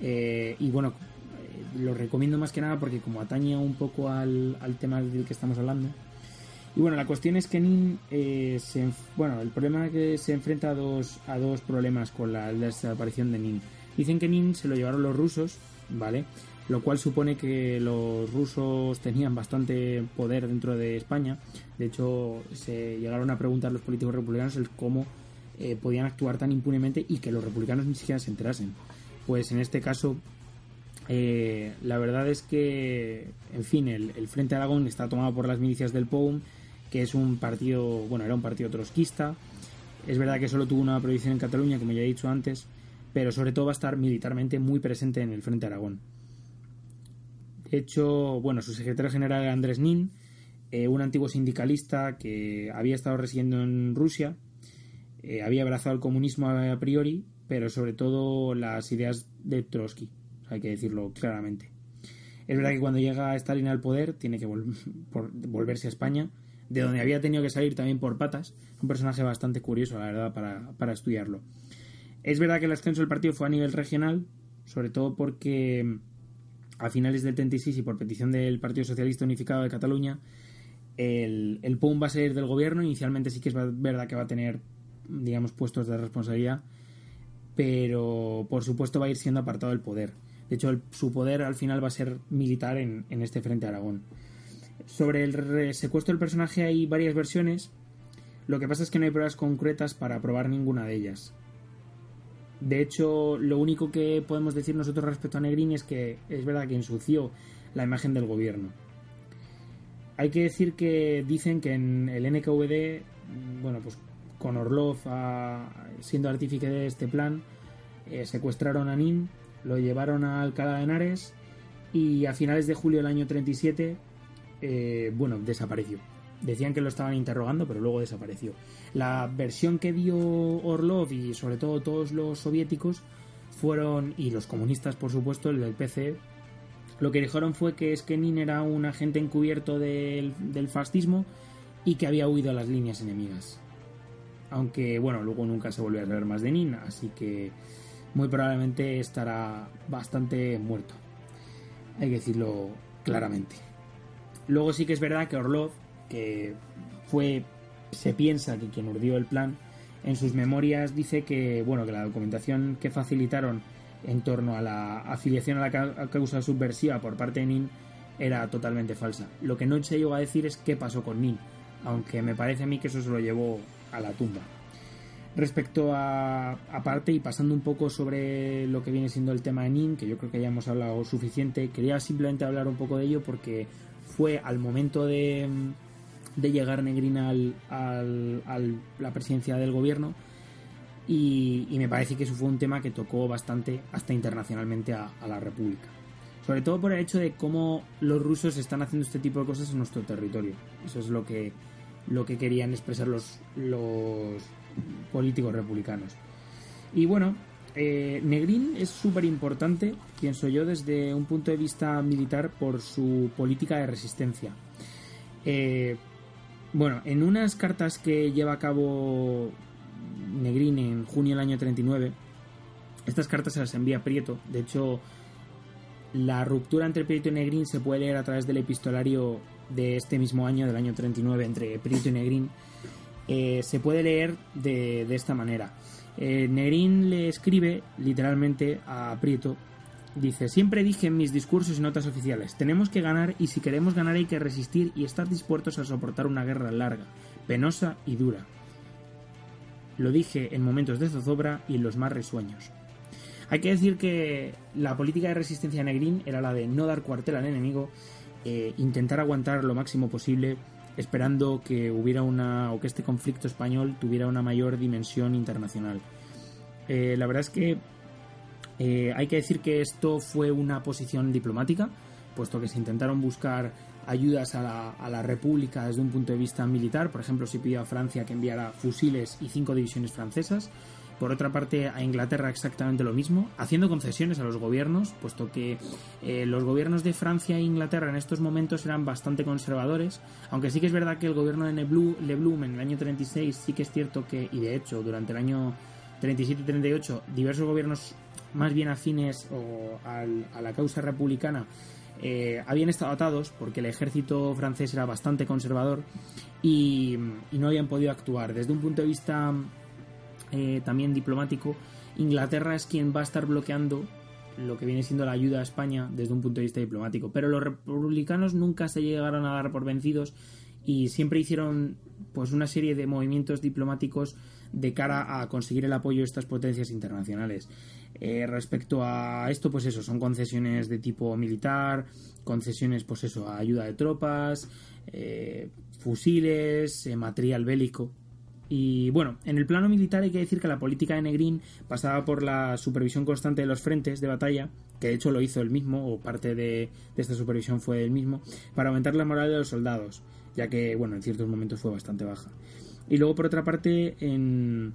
Eh, y bueno, lo recomiendo más que nada porque como atañe un poco al, tema del que estamos hablando. Y bueno, la cuestión es que Nin, eh, se, bueno, el problema es que se enfrenta a dos, a dos problemas con la, desaparición de Nin. Dicen que Nin se lo llevaron los rusos, ¿vale? Lo cual supone que los rusos tenían bastante poder dentro de España. De hecho, se llegaron a preguntar los políticos republicanos el cómo eh, podían actuar tan impunemente y que los republicanos ni siquiera se enterasen. Pues en este caso eh, la verdad es que, en fin, el, Frente Aragón está tomado por las milicias del POUM, que es un partido, bueno, era un partido trotskista, Es verdad que solo tuvo una prohibición en Cataluña, como ya he dicho antes, pero sobre todo va a estar militarmente muy presente en el Frente Aragón. Hecho, bueno, su secretario general era Andrés Nin, eh, un antiguo sindicalista que había estado residiendo en Rusia, eh, había abrazado el comunismo a priori, pero sobre todo las ideas de Trotsky, hay que decirlo claramente. Es verdad que cuando llega Stalin al poder tiene que volverse a España, de donde había tenido que salir también por patas. Un personaje bastante curioso, la verdad, para, para estudiarlo. Es verdad que el ascenso del partido fue a nivel regional, sobre todo porque a finales del 36 y por petición del Partido Socialista Unificado de Cataluña, el, el va a ser del gobierno. Inicialmente sí que es verdad que va a tener, digamos, puestos de responsabilidad, pero por supuesto va a ir siendo apartado del poder. De hecho, su poder al final va a ser militar en, este frente a Aragón. Sobre el secuestro del personaje hay varias versiones. Lo que pasa es que no hay pruebas concretas para probar ninguna de ellas. De hecho, lo único que podemos decir nosotros respecto a Negrini es que es verdad que ensució la imagen del gobierno. Hay que decir que dicen que en el NKVD, bueno, pues con Orlov siendo artífice de este plan, eh, secuestraron a Nin lo llevaron a Alcalá de Henares y a finales de julio del año 37, eh, bueno, desapareció. Decían que lo estaban interrogando, pero luego desapareció. La versión que dio Orlov y sobre todo todos los soviéticos fueron, y los comunistas por supuesto, el del PC, lo que dijeron fue que Skenin era un agente encubierto del, del fascismo y que había huido a las líneas enemigas. Aunque, bueno, luego nunca se volvió a saber más de Nin, así que muy probablemente estará bastante muerto. Hay que decirlo claramente. Luego sí que es verdad que Orlov, que fue, se piensa que quien urdió el plan, en sus memorias dice que, bueno, que la documentación que facilitaron en torno a la afiliación a la causa subversiva por parte de Nin era totalmente falsa. Lo que no se llegó a decir es qué pasó con Nin, aunque me parece a mí que eso se lo llevó a la tumba. Respecto a aparte y pasando un poco sobre lo que viene siendo el tema de NIN, que yo creo que ya hemos hablado suficiente, quería simplemente hablar un poco de ello porque fue al momento de, de llegar Negrina al, al, la presidencia del gobierno y, me parece que eso fue un tema que tocó bastante hasta internacionalmente a, la República. Sobre todo por el hecho de cómo los rusos están haciendo este tipo de cosas en nuestro territorio. Eso es lo que, lo que querían expresar los, los políticos republicanos. Y bueno, eh, Negrín es súper importante, pienso yo, desde un punto de vista militar por su política de resistencia. Eh, bueno, en unas cartas que lleva a cabo Negrín en junio del año 39, estas cartas se las envía Prieto. De hecho, la ruptura entre Prieto y Negrín se puede leer a través del epistolario de este mismo año, del año 39, entre Prieto y Negrín, eh, se puede leer de, esta manera. Eh, Negrín le escribe literalmente a Prieto. Dice, siempre dije en mis discursos y notas oficiales, tenemos que ganar y si queremos ganar hay que resistir y estar dispuestos a soportar una guerra larga, penosa y dura. Lo dije en momentos de zozobra y en los más risueños. Hay que decir que la política de resistencia Negrín era la de no dar cuartel al enemigo, eh, intentar aguantar lo máximo posible, esperando que hubiera una o que este conflicto español tuviera una mayor dimensión internacional. Eh, la verdad es que eh, hay que decir que esto fue una posición diplomática, puesto que se intentaron buscar ayudas a la, República desde un punto de vista militar. Por ejemplo, se pidió a Francia que enviara fusiles y cinco divisiones francesas. Por otra parte, a Inglaterra exactamente lo mismo, haciendo concesiones a los gobiernos, puesto que eh, los gobiernos de Francia e Inglaterra en estos momentos eran bastante conservadores, aunque sí que es verdad que el gobierno de Leblum en el año 36 sí que es cierto que, y de hecho durante el año 37 y 38, diversos gobiernos más bien afines a la causa republicana eh, habían estado atados porque el ejército francés era bastante conservador y, y no habían podido actuar. Desde un punto de vista eh, también diplomático, Inglaterra es quien va a estar bloqueando lo que viene siendo la ayuda a España desde un punto de vista diplomático. Pero los republicanos nunca se llegaron a dar por vencidos y siempre hicieron pues una serie de movimientos diplomáticos de cara a conseguir el apoyo de estas potencias internacionales. Eh, respecto a esto, pues eso, son concesiones de tipo militar, concesiones, pues eso, a ayuda de tropas, eh, fusiles, material bélico, Y bueno, en el plano militar hay que decir que la política de Negrín pasaba por la supervisión constante de los frentes de batalla, que de hecho lo hizo él mismo, o parte de, esta supervisión fue él mismo, para aumentar la moral de los soldados, ya que, bueno, en ciertos momentos fue bastante baja. Y luego, por otra parte, en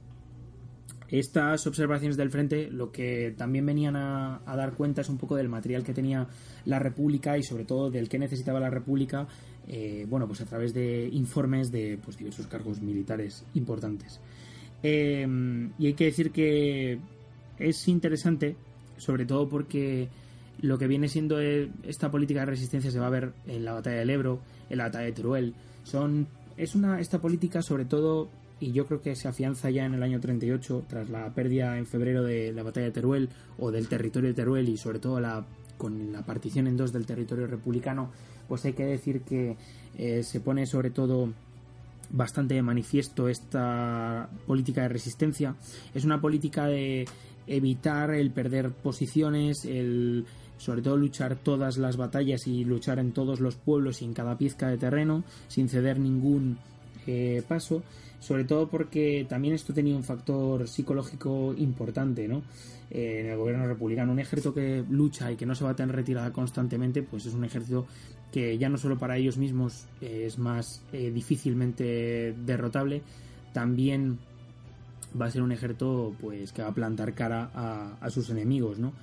estas observaciones del frente lo que también venían a, dar cuenta es un poco del material que tenía la República y sobre todo del que necesitaba la República eh, bueno, pues a través de informes de pues, diversos cargos militares importantes. Eh, y hay que decir que es interesante, sobre todo porque lo que viene siendo esta política de resistencia se va a ver en la batalla del Ebro, la batalla de Teruel. Son, es una, esta política sobre todo, y yo creo que se afianza ya en el año 38, tras la pérdida en febrero de la batalla de Teruel o del territorio de Teruel y sobre todo la, con la partición en dos del territorio republicano, pues hay que decir que eh, se pone sobre todo bastante de manifiesto esta política de resistencia. Es una política de evitar el perder posiciones, el sobre todo luchar todas las batallas y luchar en todos los pueblos y en cada pizca de terreno sin ceder ningún eh, paso sobre todo porque también esto tenía un factor psicológico importante, ¿no? Eh, en el gobierno republicano, un ejército que lucha y que no se va a tener retirada constantemente, pues es un ejército que ya no solo para ellos mismos es más eh, difícilmente derrotable, también va a ser un ejército pues que va a plantar cara a, a sus enemigos, ¿no?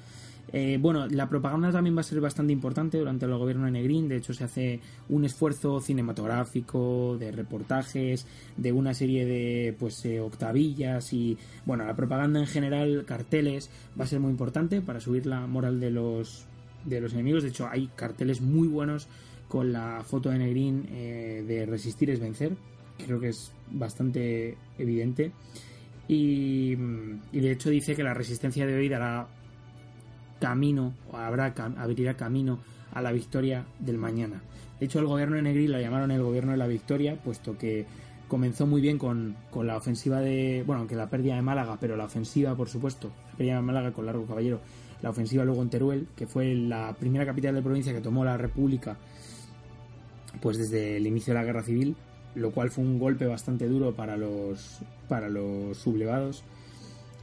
Eh, bueno, la propaganda también va a ser bastante importante durante el gobierno de Negrín. De hecho, se hace un esfuerzo cinematográfico, de reportajes, de una serie de pues eh, octavillas y bueno, la propaganda en general, carteles, va a ser muy importante para subir la moral de los de los enemigos. De hecho, hay carteles muy buenos con la foto de Negrín eh, de resistir es vencer. Creo que es bastante evidente. Y, y de hecho dice que la resistencia de hoy dará camino, o habrá, abrirá camino a la victoria del mañana. De hecho, el gobierno de Negri lo llamaron el gobierno de la victoria, puesto que comenzó muy bien con, la ofensiva de, bueno, aunque la pérdida de Málaga, pero la ofensiva, por supuesto, la pérdida de Málaga con Largo Caballero, la ofensiva luego en Teruel, que fue la primera capital de provincia que tomó la República, pues desde el inicio de la Guerra Civil, lo cual fue un golpe bastante duro para los, para los sublevados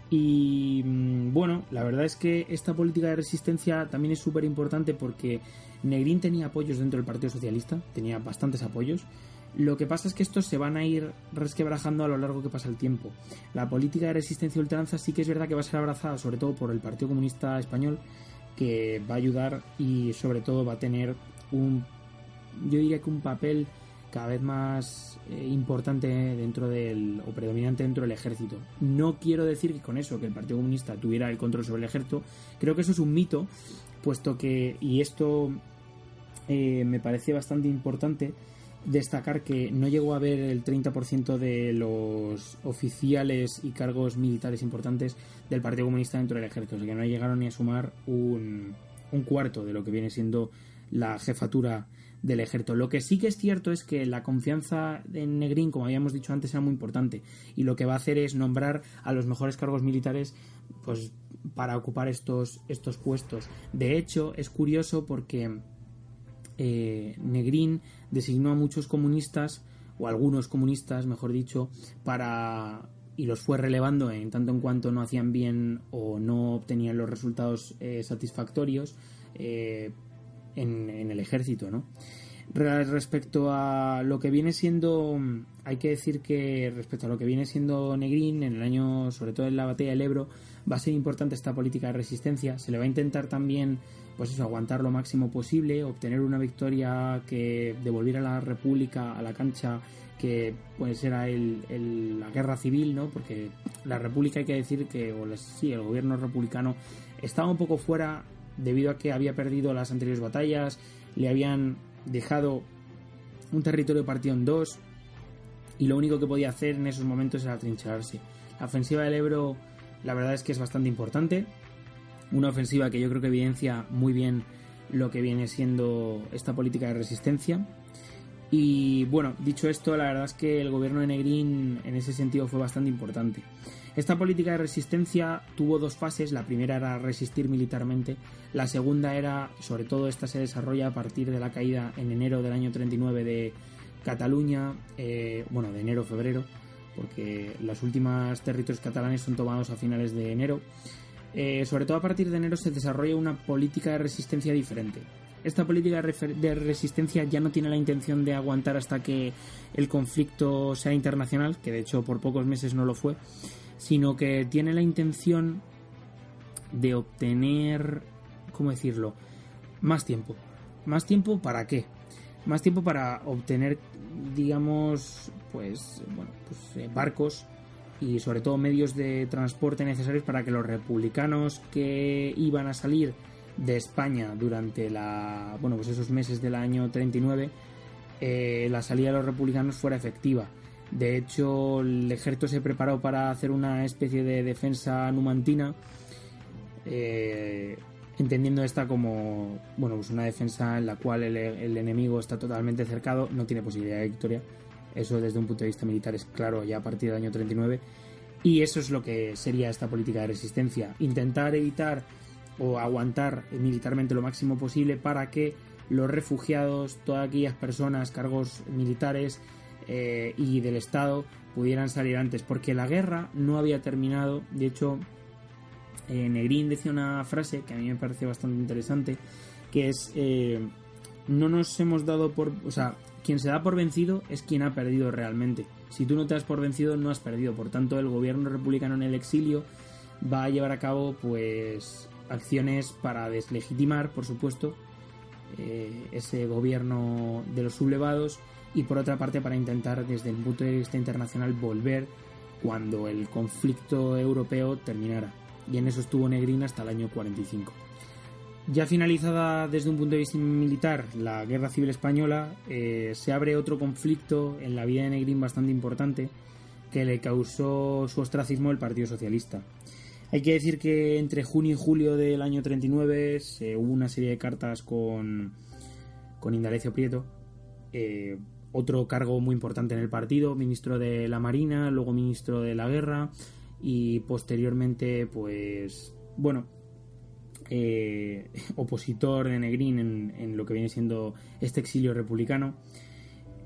y mm, bueno, la verdad es que esta política de resistencia también es súper importante porque Negrín tenía apoyos dentro del Partido Socialista, tenía bastantes apoyos. Lo que pasa es que estos se van a ir resquebrajando a lo largo que pasa el tiempo. La política de resistencia ultranza sí que es verdad que va a ser abrazada sobre todo por el Partido Comunista Español, que va a ayudar y sobre todo va a tener un, yo diría que un papel cada vez más eh, importante dentro del o predominante dentro del ejército. No quiero decir que con eso que el Partido Comunista tuviera el control sobre el ejército, creo que eso es un mito, puesto que y esto eh, me parece bastante importante destacar que no llegó a haber el 30% de los oficiales y cargos militares importantes del Partido Comunista dentro del ejército, o que no llegaron ni a sumar un cuarto de lo que viene siendo la jefatura del ejército. Lo que sí que es cierto es que la confianza en Negrín, como habíamos dicho antes, era muy importante y lo que va a hacer es nombrar a los mejores cargos militares pues para ocupar estos, estos puestos. De hecho, es curioso porque eh, Negrín designó a muchos comunistas o algunos comunistas, mejor dicho, para y los fue relevando en tanto en cuanto no hacían bien o no obtenían los resultados eh, satisfactorios eh, en, el ejército, ¿no? Respecto a lo que viene siendo, hay que decir que respecto a lo que viene siendo Negrín en el año, sobre todo en la batalla del Ebro, va a ser importante esta política de resistencia. Se le va a intentar también, pues eso, aguantar lo máximo posible, obtener una victoria que devolviera a la República a la cancha que pues era el, la guerra civil, ¿no? Porque la República hay que decir que, o sí, el gobierno republicano estaba un poco fuera debido a que había perdido las anteriores batallas, le habían dejado un territorio partido en dos y lo único que podía hacer en esos momentos era trincherarse. La ofensiva del Ebro la verdad es que es bastante importante, una ofensiva que yo creo que evidencia muy bien lo que viene siendo esta política de resistencia. Y bueno, dicho esto, la verdad es que el gobierno de Negrín en ese sentido fue bastante importante. Esta política de resistencia tuvo dos fases. La primera era resistir militarmente. La segunda era, sobre todo, esta se desarrolla a partir de la caída en enero del año 39 de Cataluña, eh, bueno, de enero-febrero, porque los últimos territorios catalanes son tomados a finales de enero. Eh, sobre todo a partir de enero se desarrolla una política de resistencia diferente. Esta política de resistencia ya no tiene la intención de aguantar hasta que el conflicto sea internacional, que de hecho por pocos meses no lo fue, sino que tiene la intención de obtener, ¿cómo decirlo? Más tiempo. ¿Más tiempo para qué? Más tiempo para obtener, digamos, pues, bueno, pues eh, barcos y sobre todo medios de transporte necesarios para que los republicanos que iban a salir de España durante la, bueno, pues esos meses del año 39, eh, la salida de los republicanos fuera efectiva. De hecho, el ejército se preparó para hacer una especie de defensa numantina, eh, entendiendo esta como bueno, pues una defensa en la cual el, el, enemigo está totalmente cercado, no tiene posibilidad de victoria. Eso desde un punto de vista militar es claro ya a partir del año 39. Y eso es lo que sería esta política de resistencia. Intentar evitar o aguantar militarmente lo máximo posible para que los refugiados, todas aquellas personas, cargos militares, eh, y del Estado pudieran salir antes, porque la guerra no había terminado. De hecho, eh, Negrín decía una frase que a mí me parece bastante interesante, que es, eh, no nos hemos dado por... O sea, quien se da por vencido es quien ha perdido realmente. Si tú no te das por vencido, no has perdido. Por tanto, el gobierno republicano en el exilio va a llevar a cabo, pues, acciones para deslegitimar, por supuesto, ese gobierno de los sublevados y por otra parte para intentar desde el punto de vista internacional volver cuando el conflicto europeo terminara. Y en eso estuvo Negrín hasta el año 45. Ya finalizada desde un punto de vista militar la Guerra Civil Española, eh, se abre otro conflicto en la vida de Negrín bastante importante que le causó su ostracismo el Partido Socialista. Hay que decir que entre junio y julio del año 39 se hubo una serie de cartas con, con Indalecio Prieto, eh, otro cargo muy importante en el partido, ministro de la Marina, luego ministro de la Guerra y posteriormente, pues, bueno, eh, opositor de Negrín en, lo que viene siendo este exilio republicano.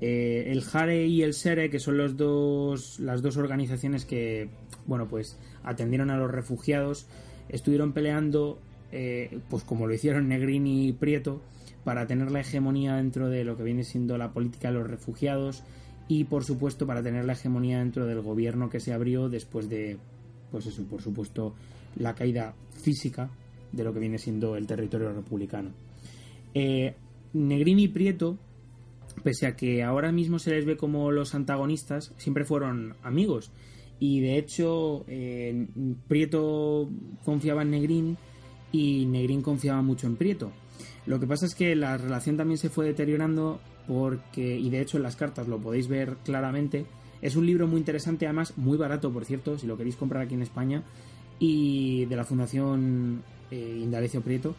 Eh, el JARE y el SERE, que son los dos, las dos organizaciones que, bueno, pues atendieron a los refugiados, estuvieron peleando, eh, pues como lo hicieron Negrín y Prieto, para tener la hegemonía dentro de lo que viene siendo la política de los refugiados y por supuesto para tener la hegemonía dentro del gobierno que se abrió después de pues eso por supuesto la caída física de lo que viene siendo el territorio republicano. Eh, Negrini y Prieto pese a que ahora mismo se les ve como los antagonistas siempre fueron amigos. Y de hecho eh, Prieto confiaba en Negrín y Negrín confiaba mucho en Prieto lo que pasa es que la relación también se fue deteriorando porque, y de hecho en las cartas lo podéis ver claramente, es un libro muy interesante, además muy barato, por cierto, si lo queréis comprar aquí en España, y de la Fundación eh, Indalecio Prieto,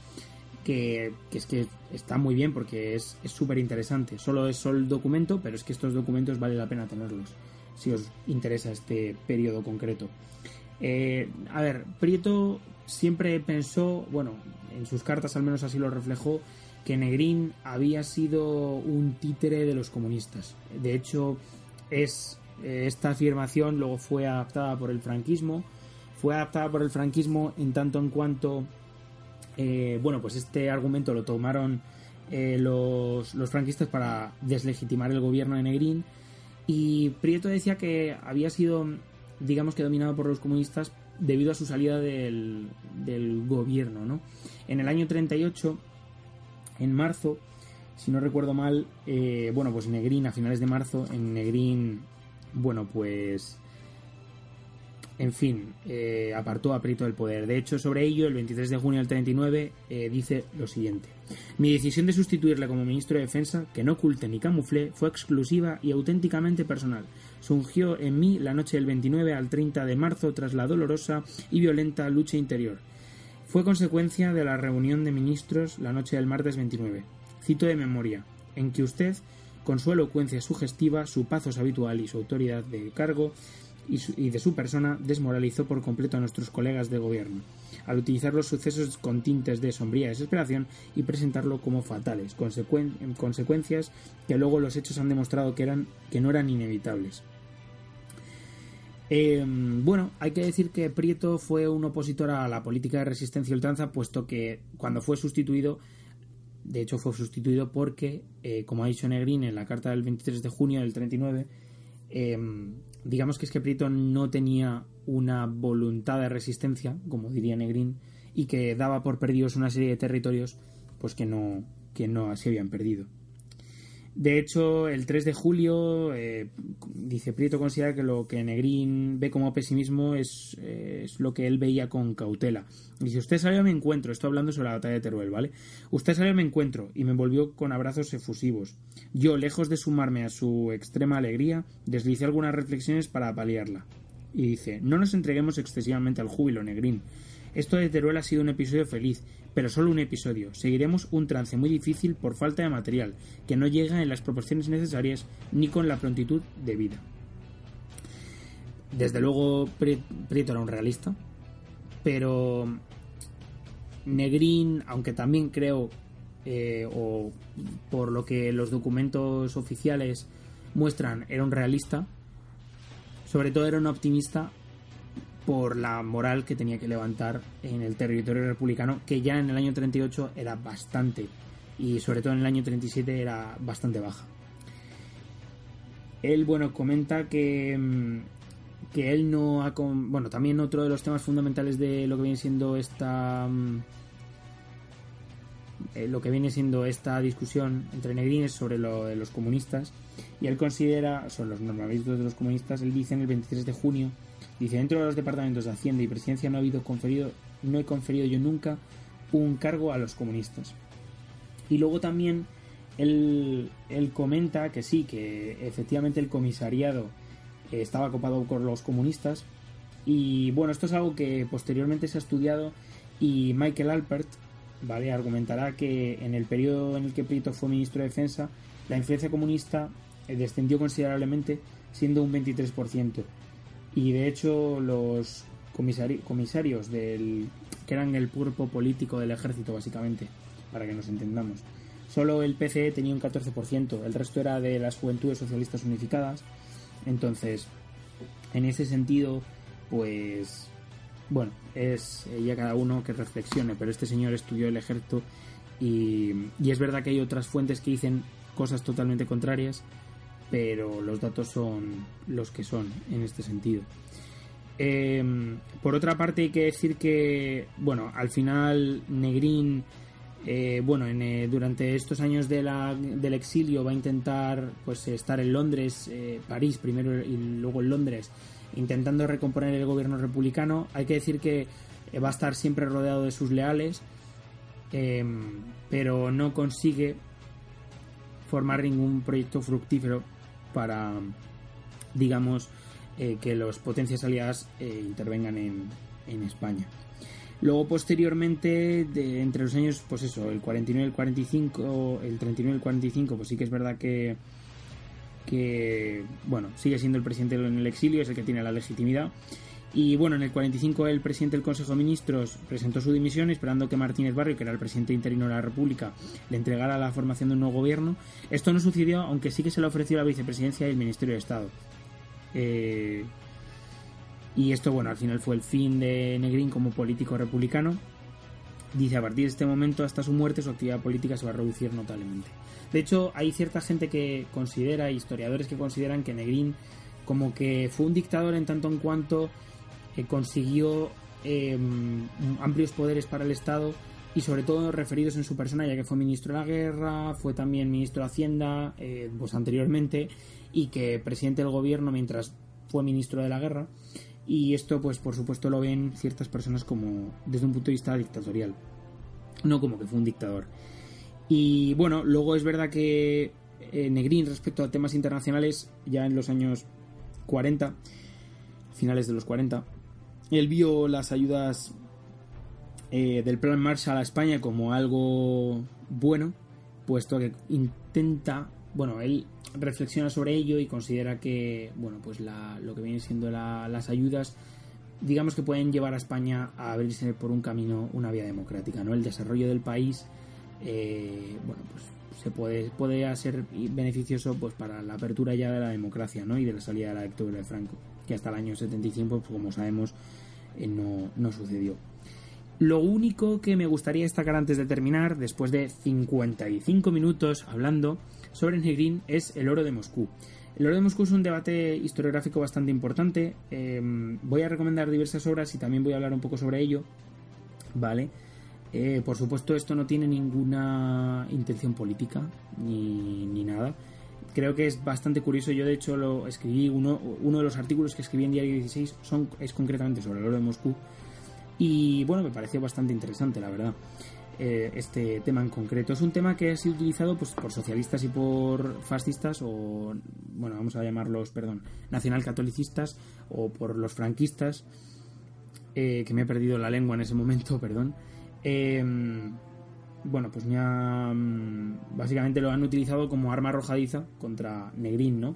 que, es que está muy bien porque es súper interesante. Solo es solo el documento, pero es que estos documentos vale la pena tenerlos, si os interesa este periodo concreto. Eh, a ver, Prieto siempre pensó, bueno, en sus cartas al menos así lo reflejó, que Negrín había sido un títere de los comunistas. De hecho, es eh, esta afirmación luego fue adaptada por el franquismo. Fue adaptada por el franquismo en tanto en cuanto, eh, bueno, pues este argumento lo tomaron eh, los, los franquistas para deslegitimar el gobierno de Negrín. Y Prieto decía que había sido, digamos que dominado por los comunistas debido a su salida del, gobierno, ¿no? En el año 38, en marzo, si no recuerdo mal, eh, bueno, pues Negrín, a finales de marzo, en Negrín, bueno, pues en fin, eh, apartó a Prieto del poder. De hecho, sobre ello, el 23 de junio del 39, eh, dice lo siguiente. Mi decisión de sustituirle como ministro de Defensa, que no oculte ni camuflé, fue exclusiva y auténticamente personal. Surgió en mí la noche del 29 al 30 de marzo tras la dolorosa y violenta lucha interior. Fue consecuencia de la reunión de ministros la noche del martes 29. Cito de memoria, en que usted, con su elocuencia sugestiva, su pazos habitual y su autoridad de cargo, y, de su persona desmoralizó por completo a nuestros colegas de gobierno, al utilizar los sucesos con tintes de sombría desesperación y presentarlo como fatales, consecuencias que luego los hechos han demostrado que, eran, que no eran inevitables. Em, bueno, hay que decir que Prieto fue un opositor a la política de resistencia y ultranza, puesto que cuando fue sustituido, de hecho fue sustituido porque, eh, como ha dicho Negrín en la carta del 23 de junio del 39, em, digamos que es que Prieto no tenía una voluntad de resistencia, como diría Negrín, y que daba por perdidos una serie de territorios pues que no, que no se habían perdido. De hecho, el 3 de julio, eh, dice Prieto, considera que lo que Negrín ve como pesimismo es, es, lo que él veía con cautela. Dice, usted salió a mi encuentro, estoy hablando sobre la batalla de Teruel, ¿vale? Usted salió a mi encuentro y me envolvió con abrazos efusivos. Yo, lejos de sumarme a su extrema alegría, deslicé algunas reflexiones para paliarla. Y dice, no nos entreguemos excesivamente al júbilo, Negrín. Esto de Teruel ha sido un episodio feliz, pero solo un episodio. Seguiremos un trance muy difícil por falta de material, que no llega en las proporciones necesarias ni con la prontitud de vida. Desde luego, Prieto era un realista, pero Negrín, aunque también creo, eh, o por lo que los documentos oficiales muestran, era un realista, sobre todo era un optimista por la moral que tenía que levantar en el territorio republicano, que ya en el año 38 era bastante, y sobre todo en el año 37 era bastante baja. Él, bueno, comenta que, mm, que él no ha... Bueno, también otro de los temas fundamentales de lo que viene siendo esta... Mm, eh, lo que viene siendo esta discusión entre negrines sobre lo de los comunistas y él considera, son los normalistas de los comunistas, él dice en el 23 de junio Dice, dentro de los departamentos de Hacienda y Presidencia no ha habido conferido, no he conferido yo nunca un cargo a los comunistas. Y luego también él, comenta que sí, que efectivamente el comisariado estaba copado por los comunistas. Y bueno, esto es algo que posteriormente se ha estudiado y Michael Alpert, ¿vale? Argumentará que en el periodo en el que Prieto fue ministro de Defensa, la influencia comunista eh, descendió considerablemente, siendo un 23%. Y de hecho los comisarios del que eran el cuerpo político del ejército básicamente, para que nos entendamos. Solo el PCE tenía un 14%, el resto era de las Juventudes Socialistas Unificadas. Entonces, en ese sentido, pues bueno, es ya cada uno que reflexione, pero este señor estudió el ejército y, y es verdad que hay otras fuentes que dicen cosas totalmente contrarias pero los datos son los que son en este sentido. Em, por otra parte hay que decir que, bueno, al final Negrín, eh, bueno, eh, durante estos años de la, del exilio va a intentar pues estar en Londres, eh, París primero y luego en Londres, intentando recomponer el gobierno republicano. Hay que decir que va a estar siempre rodeado de sus leales, em, pero no consigue formar ningún proyecto fructífero para, digamos, eh, que las potencias aliadas eh, intervengan en, en, España. Luego, posteriormente, entre los años, pues eso, el 49 y el 45, el 39 y el 45, pues sí que es verdad que, que, bueno, sigue siendo el presidente en el exilio, es el que tiene la legitimidad. Y bueno, en el 45 el presidente del Consejo de Ministros presentó su dimisión esperando que Martínez Barrio, que era el presidente interino de la República, le entregara la formación de un nuevo gobierno. Esto no sucedió, aunque sí que se le ofreció la vicepresidencia y el Ministerio de Estado. Eh, y esto, bueno, al final fue el fin de Negrín como político republicano. Dice, a partir de este momento hasta su muerte su actividad política se va a reducir notablemente. De hecho, hay cierta gente que considera, historiadores que consideran que Negrín como que fue un dictador en tanto en cuanto consiguió em, amplios poderes para el Estado y sobre todo referidos en su persona, ya que fue ministro de la guerra, fue también ministro de Hacienda, eh, pues anteriormente, y que presidente del gobierno mientras fue ministro de la guerra. Y esto, pues por supuesto, lo ven ciertas personas como desde un punto de vista dictatorial, no como que fue un dictador. Y bueno, luego es verdad que eh, Negrín, respecto a temas internacionales, ya en los años 40, finales de los 40, él vio las ayudas eh, del Plan Marshall a España como algo bueno, puesto que intenta, bueno, él reflexiona sobre ello y considera que, bueno, pues lo que vienen siendo las ayudas, digamos que pueden llevar a España a abrirse por un camino, una vía democrática, ¿no? El desarrollo del país, eh, bueno, pues se puede, puede ser beneficioso pues para la apertura ya de la democracia ¿no? y de la salida de la dictadura de Franco, que hasta el año 75, pues, como sabemos, eh, no, no sucedió. Lo único que me gustaría destacar antes de terminar, después de 55 minutos hablando sobre Negrín, es el oro de Moscú. El oro de Moscú es un debate historiográfico bastante importante. Em, voy a recomendar diversas obras y también voy a hablar un poco sobre ello. Vale. Eh, por supuesto, esto no tiene ninguna intención política ni, ni, nada. Creo que es bastante curioso. Yo, de hecho, lo escribí. Uno, uno de los artículos que escribí en Diario 16 son, es concretamente sobre el oro de Moscú. Y bueno, me pareció bastante interesante, la verdad. Eh, este tema en concreto. Es un tema que ha sido utilizado pues, por socialistas y por fascistas, o bueno, vamos a llamarlos, perdón, nacionalcatolicistas, o por los franquistas, eh, que me he perdido la lengua en ese momento, perdón. Em, bueno, pues ha, mm, básicamente lo han utilizado como arma arrojadiza contra Negrín, ¿no?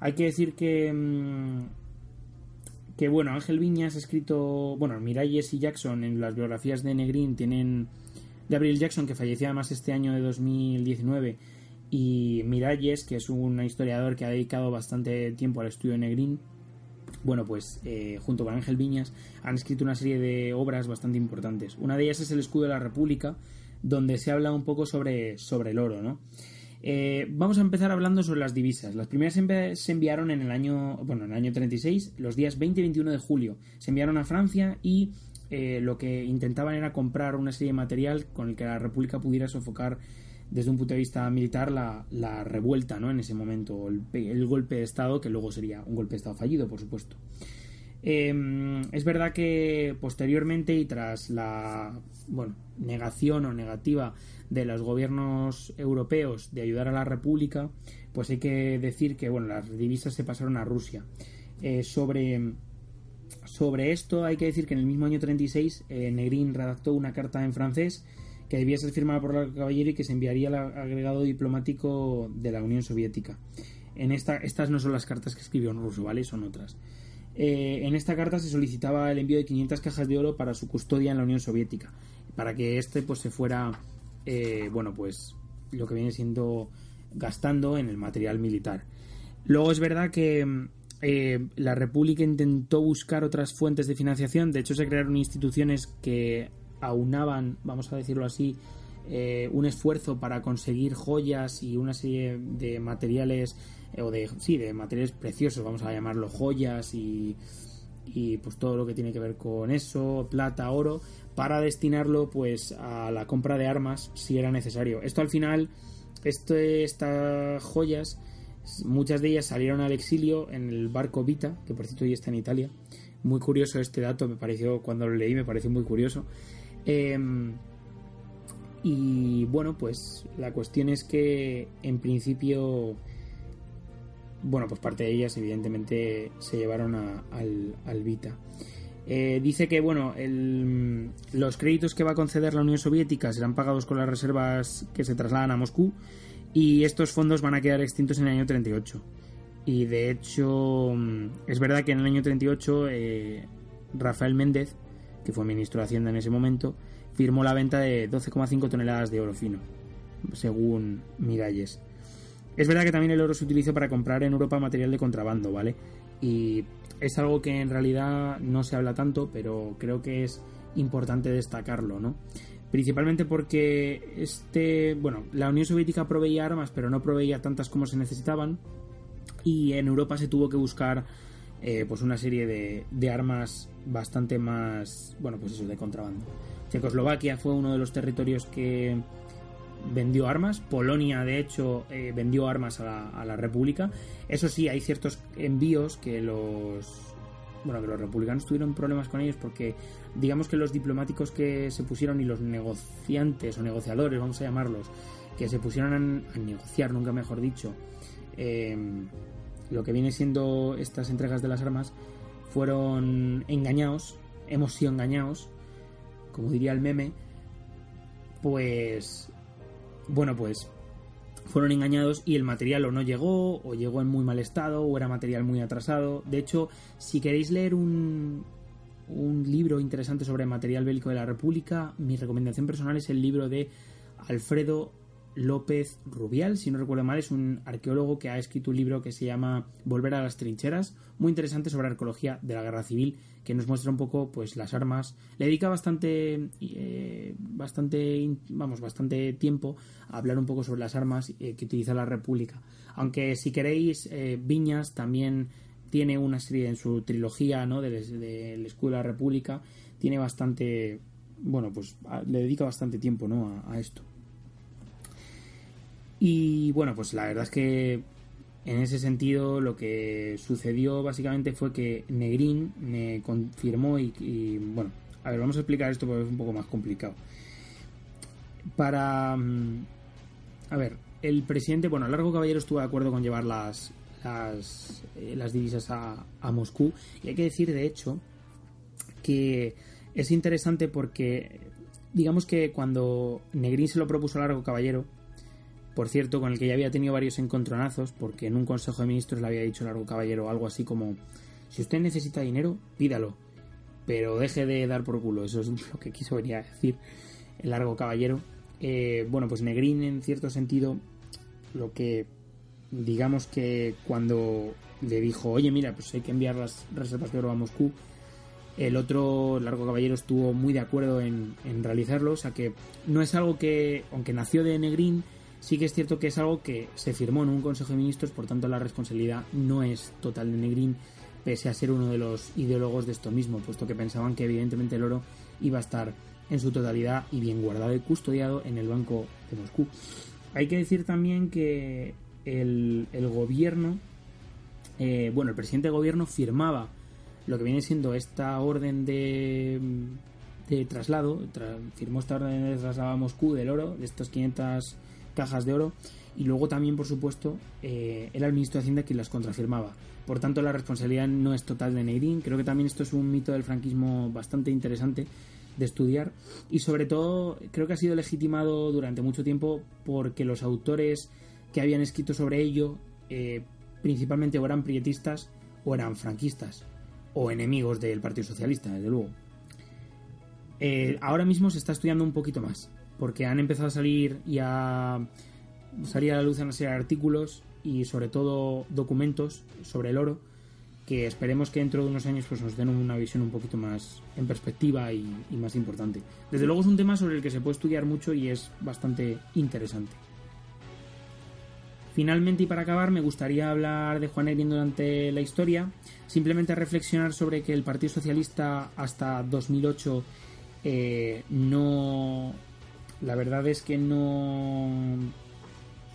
Hay que decir que mm, que bueno, Ángel Viñas ha escrito, bueno, Miralles y Jackson en las biografías de Negrín tienen Gabriel Jackson, que falleció además este año de 2019, y Miralles, que es un historiador que ha dedicado bastante tiempo al estudio de Negrín, bueno, pues eh, junto con Ángel Viñas han escrito una serie de obras bastante importantes. Una de ellas es El escudo de la República, donde se habla un poco sobre, sobre el oro, ¿no? Eh, vamos a empezar hablando sobre las divisas. Las primeras se enviaron en el año, bueno, en el año 36, los días 20 y 21 de julio. Se enviaron a Francia y eh, lo que intentaban era comprar una serie de material con el que la República pudiera sofocar desde un punto de vista militar la, revuelta ¿no? en ese momento, el, golpe de Estado, que luego sería un golpe de Estado fallido, por supuesto. Em, es verdad que posteriormente y tras la negación o negativa de los gobiernos europeos de ayudar a la República, pues hay que decir que bueno, las divisas se pasaron a Rusia. Eh, sobre sobre esto hay que decir que en el mismo año 36 eh, Negrín redactó una carta en francés que debía ser firmada por la caballero y que se enviaría al agregado diplomático de la Unión Soviética. En esta, estas no son las cartas que escribió en ruso, ¿vale? Son otras. Eh, en esta carta se solicitaba el envío de 500 cajas de oro para su custodia en la Unión Soviética, para que este pues se fuera, eh, bueno, pues lo que viene siendo gastando en el material militar. Luego es verdad que eh, la República intentó buscar otras fuentes de financiación. De hecho, se crearon instituciones que aunaban, vamos a decirlo así, un esfuerzo para conseguir joyas y una serie de materiales o de sí de materiales preciosos vamos a llamarlo joyas y, y pues todo lo que tiene que ver con eso plata oro para destinarlo pues a la compra de armas si era necesario esto al final este, estas joyas Muchas de ellas salieron al exilio en el barco Vita, que por cierto hoy está en Italia. Muy curioso este dato, me pareció, cuando lo leí me pareció muy curioso. Em, y bueno, pues la cuestión es que en principio, bueno, pues parte de ellas evidentemente se llevaron al, Vita. Eh, dice que bueno, los créditos que va a conceder la Unión Soviética serán pagados con las reservas que se trasladan a Moscú y estos fondos van a quedar extintos en el año 38. Y de hecho, mm, es verdad que en el año 38 eh, Rafael Méndez, que fue ministro de Hacienda en ese momento, firmó la venta de 12,5 toneladas de oro fino, según Miralles. Es verdad que también el oro se utilizó para comprar en Europa material de contrabando, ¿vale? Y es algo que en realidad no se habla tanto, pero creo que es importante destacarlo, ¿no? principalmente porque este, bueno, la Unión Soviética proveía armas, pero no proveía tantas como se necesitaban, y en Europa se tuvo que buscar eh, pues una serie de, de, armas bastante más, bueno, pues eso, de contrabando. Checoslovaquia fue uno de los territorios que vendió armas, Polonia de hecho eh, vendió armas a la, a la República, eso sí, hay ciertos envíos que los bueno, que los republicanos tuvieron problemas con ellos porque digamos que los diplomáticos que se pusieron y los negociantes o negociadores, vamos a llamarlos, que se pusieron a, negociar, nunca mejor dicho, em, lo que viene siendo estas entregas de las armas, fueron engañados, hemos sido engañados, como diría el meme, pues, bueno, pues fueron engañados y el material o no llegó, o llegó en muy mal estado, o era material muy atrasado. De hecho, si queréis leer un, un libro interesante sobre material bélico de la República, mi recomendación personal es el libro de Alfredo López Rubial, si no recuerdo mal, es un arqueólogo que ha escrito un libro que se llama Volver a las trincheras, muy interesante sobre arqueología de la guerra civil, que nos muestra un poco pues las armas. Le dedica bastante eh, bastante vamos, bastante tiempo a hablar un poco sobre las armas eh, que utiliza la República. Aunque si queréis eh, Viñas también tiene una serie en su trilogía, ¿no? del, del escudo de la República, tiene bastante bueno, pues le dedica bastante tiempo, ¿no? a esto. Y bueno, pues la verdad es que en ese sentido lo que sucedió básicamente fue que Negrín me confirmó y, bueno, a ver, vamos a explicar esto porque es un poco más complicado. Para... Mm, a ver, el presidente, bueno, Largo Caballero estuvo de acuerdo con llevar las, las, eh, las divisas a, a Moscú y hay que decir, de hecho, que es interesante porque digamos que cuando Negrín se lo propuso a Largo Caballero, por cierto, con el que ya había tenido varios encontronazos, porque en un Consejo de Ministros le había dicho Largo Caballero algo así como, si usted necesita dinero, pídalo, pero deje de dar por culo, eso es lo que quiso venir a decir el Largo Caballero. Eh, bueno, pues Negrín en cierto sentido, lo que digamos que cuando le dijo, oye, mira, pues hay que enviar las reservas de oro a Moscú, el otro Largo Caballero estuvo muy de acuerdo en, en realizarlo, o sea que no es algo que, aunque nació de Negrín, Sí que es cierto que es algo que se firmó en un Consejo de Ministros, por tanto la responsabilidad no es total de Negrín, pese a ser uno de los ideólogos de esto mismo, puesto que pensaban que evidentemente el oro iba a estar en su totalidad y bien guardado y custodiado en el Banco de Moscú. Hay que decir también que el, gobierno, eh, bueno, el presidente de gobierno firmaba lo que viene siendo esta orden de, de traslado, firmó esta orden de traslado a Moscú del oro, de estos 500 cajas de oro y luego también, por supuesto, eh, era el ministro de Hacienda quien las contrafirmaba. Por tanto, la responsabilidad no es total de Neirin. Creo que también esto es un mito del franquismo bastante interesante de estudiar y sobre todo creo que ha sido legitimado durante mucho tiempo porque los autores que habían escrito sobre ello eh, principalmente o eran prietistas o eran franquistas o enemigos del Partido Socialista, desde luego. Eh, ahora mismo se está estudiando un poquito más porque han empezado a salir y a salir a la luz una serie de artículos y sobre todo documentos sobre el oro que esperemos que dentro de unos años pues nos den una visión un poquito más en perspectiva y, más importante. Desde luego es un tema sobre el que se puede estudiar mucho y es bastante interesante. Finalmente y para acabar me gustaría hablar de Juan Negrín durante la historia, simplemente reflexionar sobre que el Partido Socialista hasta 2008 eh, no la verdad es que no,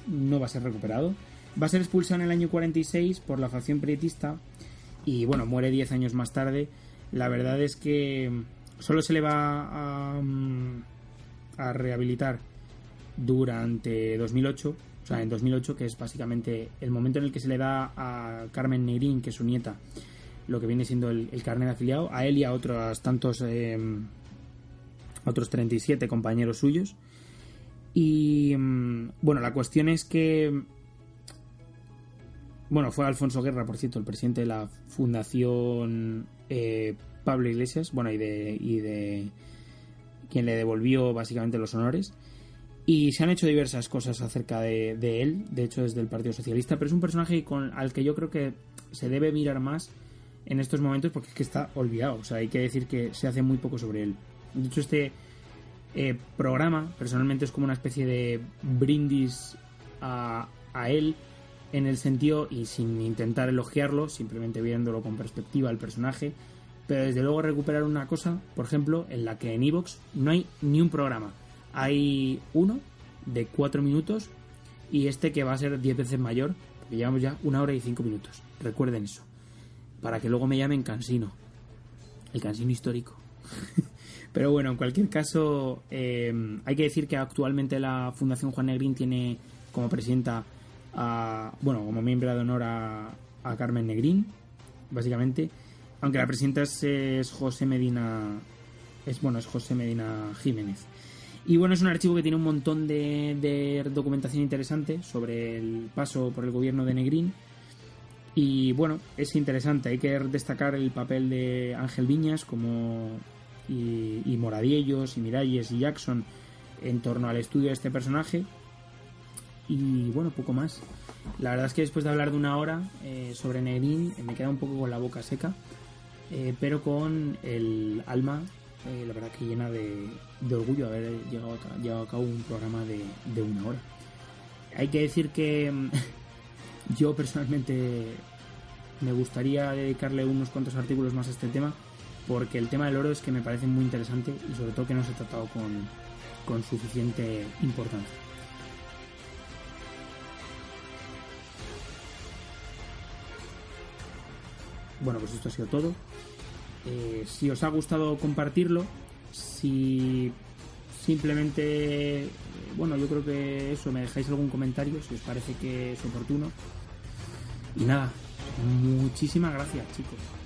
no va a ser recuperado. Va a ser expulsado en el año 46 por la facción prietista y bueno, muere 10 años más tarde. La verdad es que solo se le va a, a rehabilitar durante 2008, o sea, en 2008, que es básicamente el momento en el que se le da a Carmen Negrín, que es su nieta, lo que viene siendo el, carnet de afiliado, a él y a otros tantos eh, otros 37 compañeros suyos. Y mm, bueno, la cuestión es que... Bueno, fue Alfonso Guerra, por cierto, el presidente de la Fundación eh, Pablo Iglesias, bueno, y de, y de quien le devolvió básicamente los honores. Y se han hecho diversas cosas acerca de, él, de hecho desde el Partido Socialista, pero es un personaje con, al que yo creo que se debe mirar más en estos momentos porque es que está olvidado. O sea, hay que decir que se hace muy poco sobre él. De hecho, este eh, programa personalmente es como una especie de brindis a, él en el sentido, y sin intentar elogiarlo, simplemente viéndolo con perspectiva al personaje, pero desde luego recuperar una cosa, por ejemplo, en la que en Evox no hay ni un programa. Hay uno de cuatro minutos y este que va a ser diez veces mayor, porque llevamos ya una hora y cinco minutos. Recuerden eso. Para que luego me llamen cansino. El cansino histórico. Pero bueno, en cualquier caso, eh, hay que decir que actualmente la Fundación Juan Negrín tiene como presidenta, a, bueno, como miembro de honor a, Carmen Negrín, básicamente. Aunque la presidenta es, José Medina, es bueno, es José Medina Jiménez. Y bueno, es un archivo que tiene un montón de, de documentación interesante sobre el paso por el gobierno de Negrín. Y bueno, es interesante. Hay que destacar el papel de Ángel Viñas como y, Moradiellos y Miralles y Jackson en torno al estudio de este personaje Y bueno, poco más. La verdad es que después de hablar de una hora eh, sobre Negrín me queda un poco con la boca seca, eh, pero con el alma, eh, la verdad que llena de, orgullo haber llegado a, llevado a cabo un programa de, de una hora. Hay que decir que mm, yo personalmente me gustaría dedicarle unos cuantos artículos más a este tema, porque el tema del oro es que me parece muy interesante y sobre todo que no se ha tratado con, con suficiente importancia. Bueno, pues esto ha sido todo. Eh, si os ha gustado compartirlo, si simplemente, bueno, yo creo que eso, me dejáis algún comentario si os parece que es oportuno. Y nada, muchísimas gracias chicos.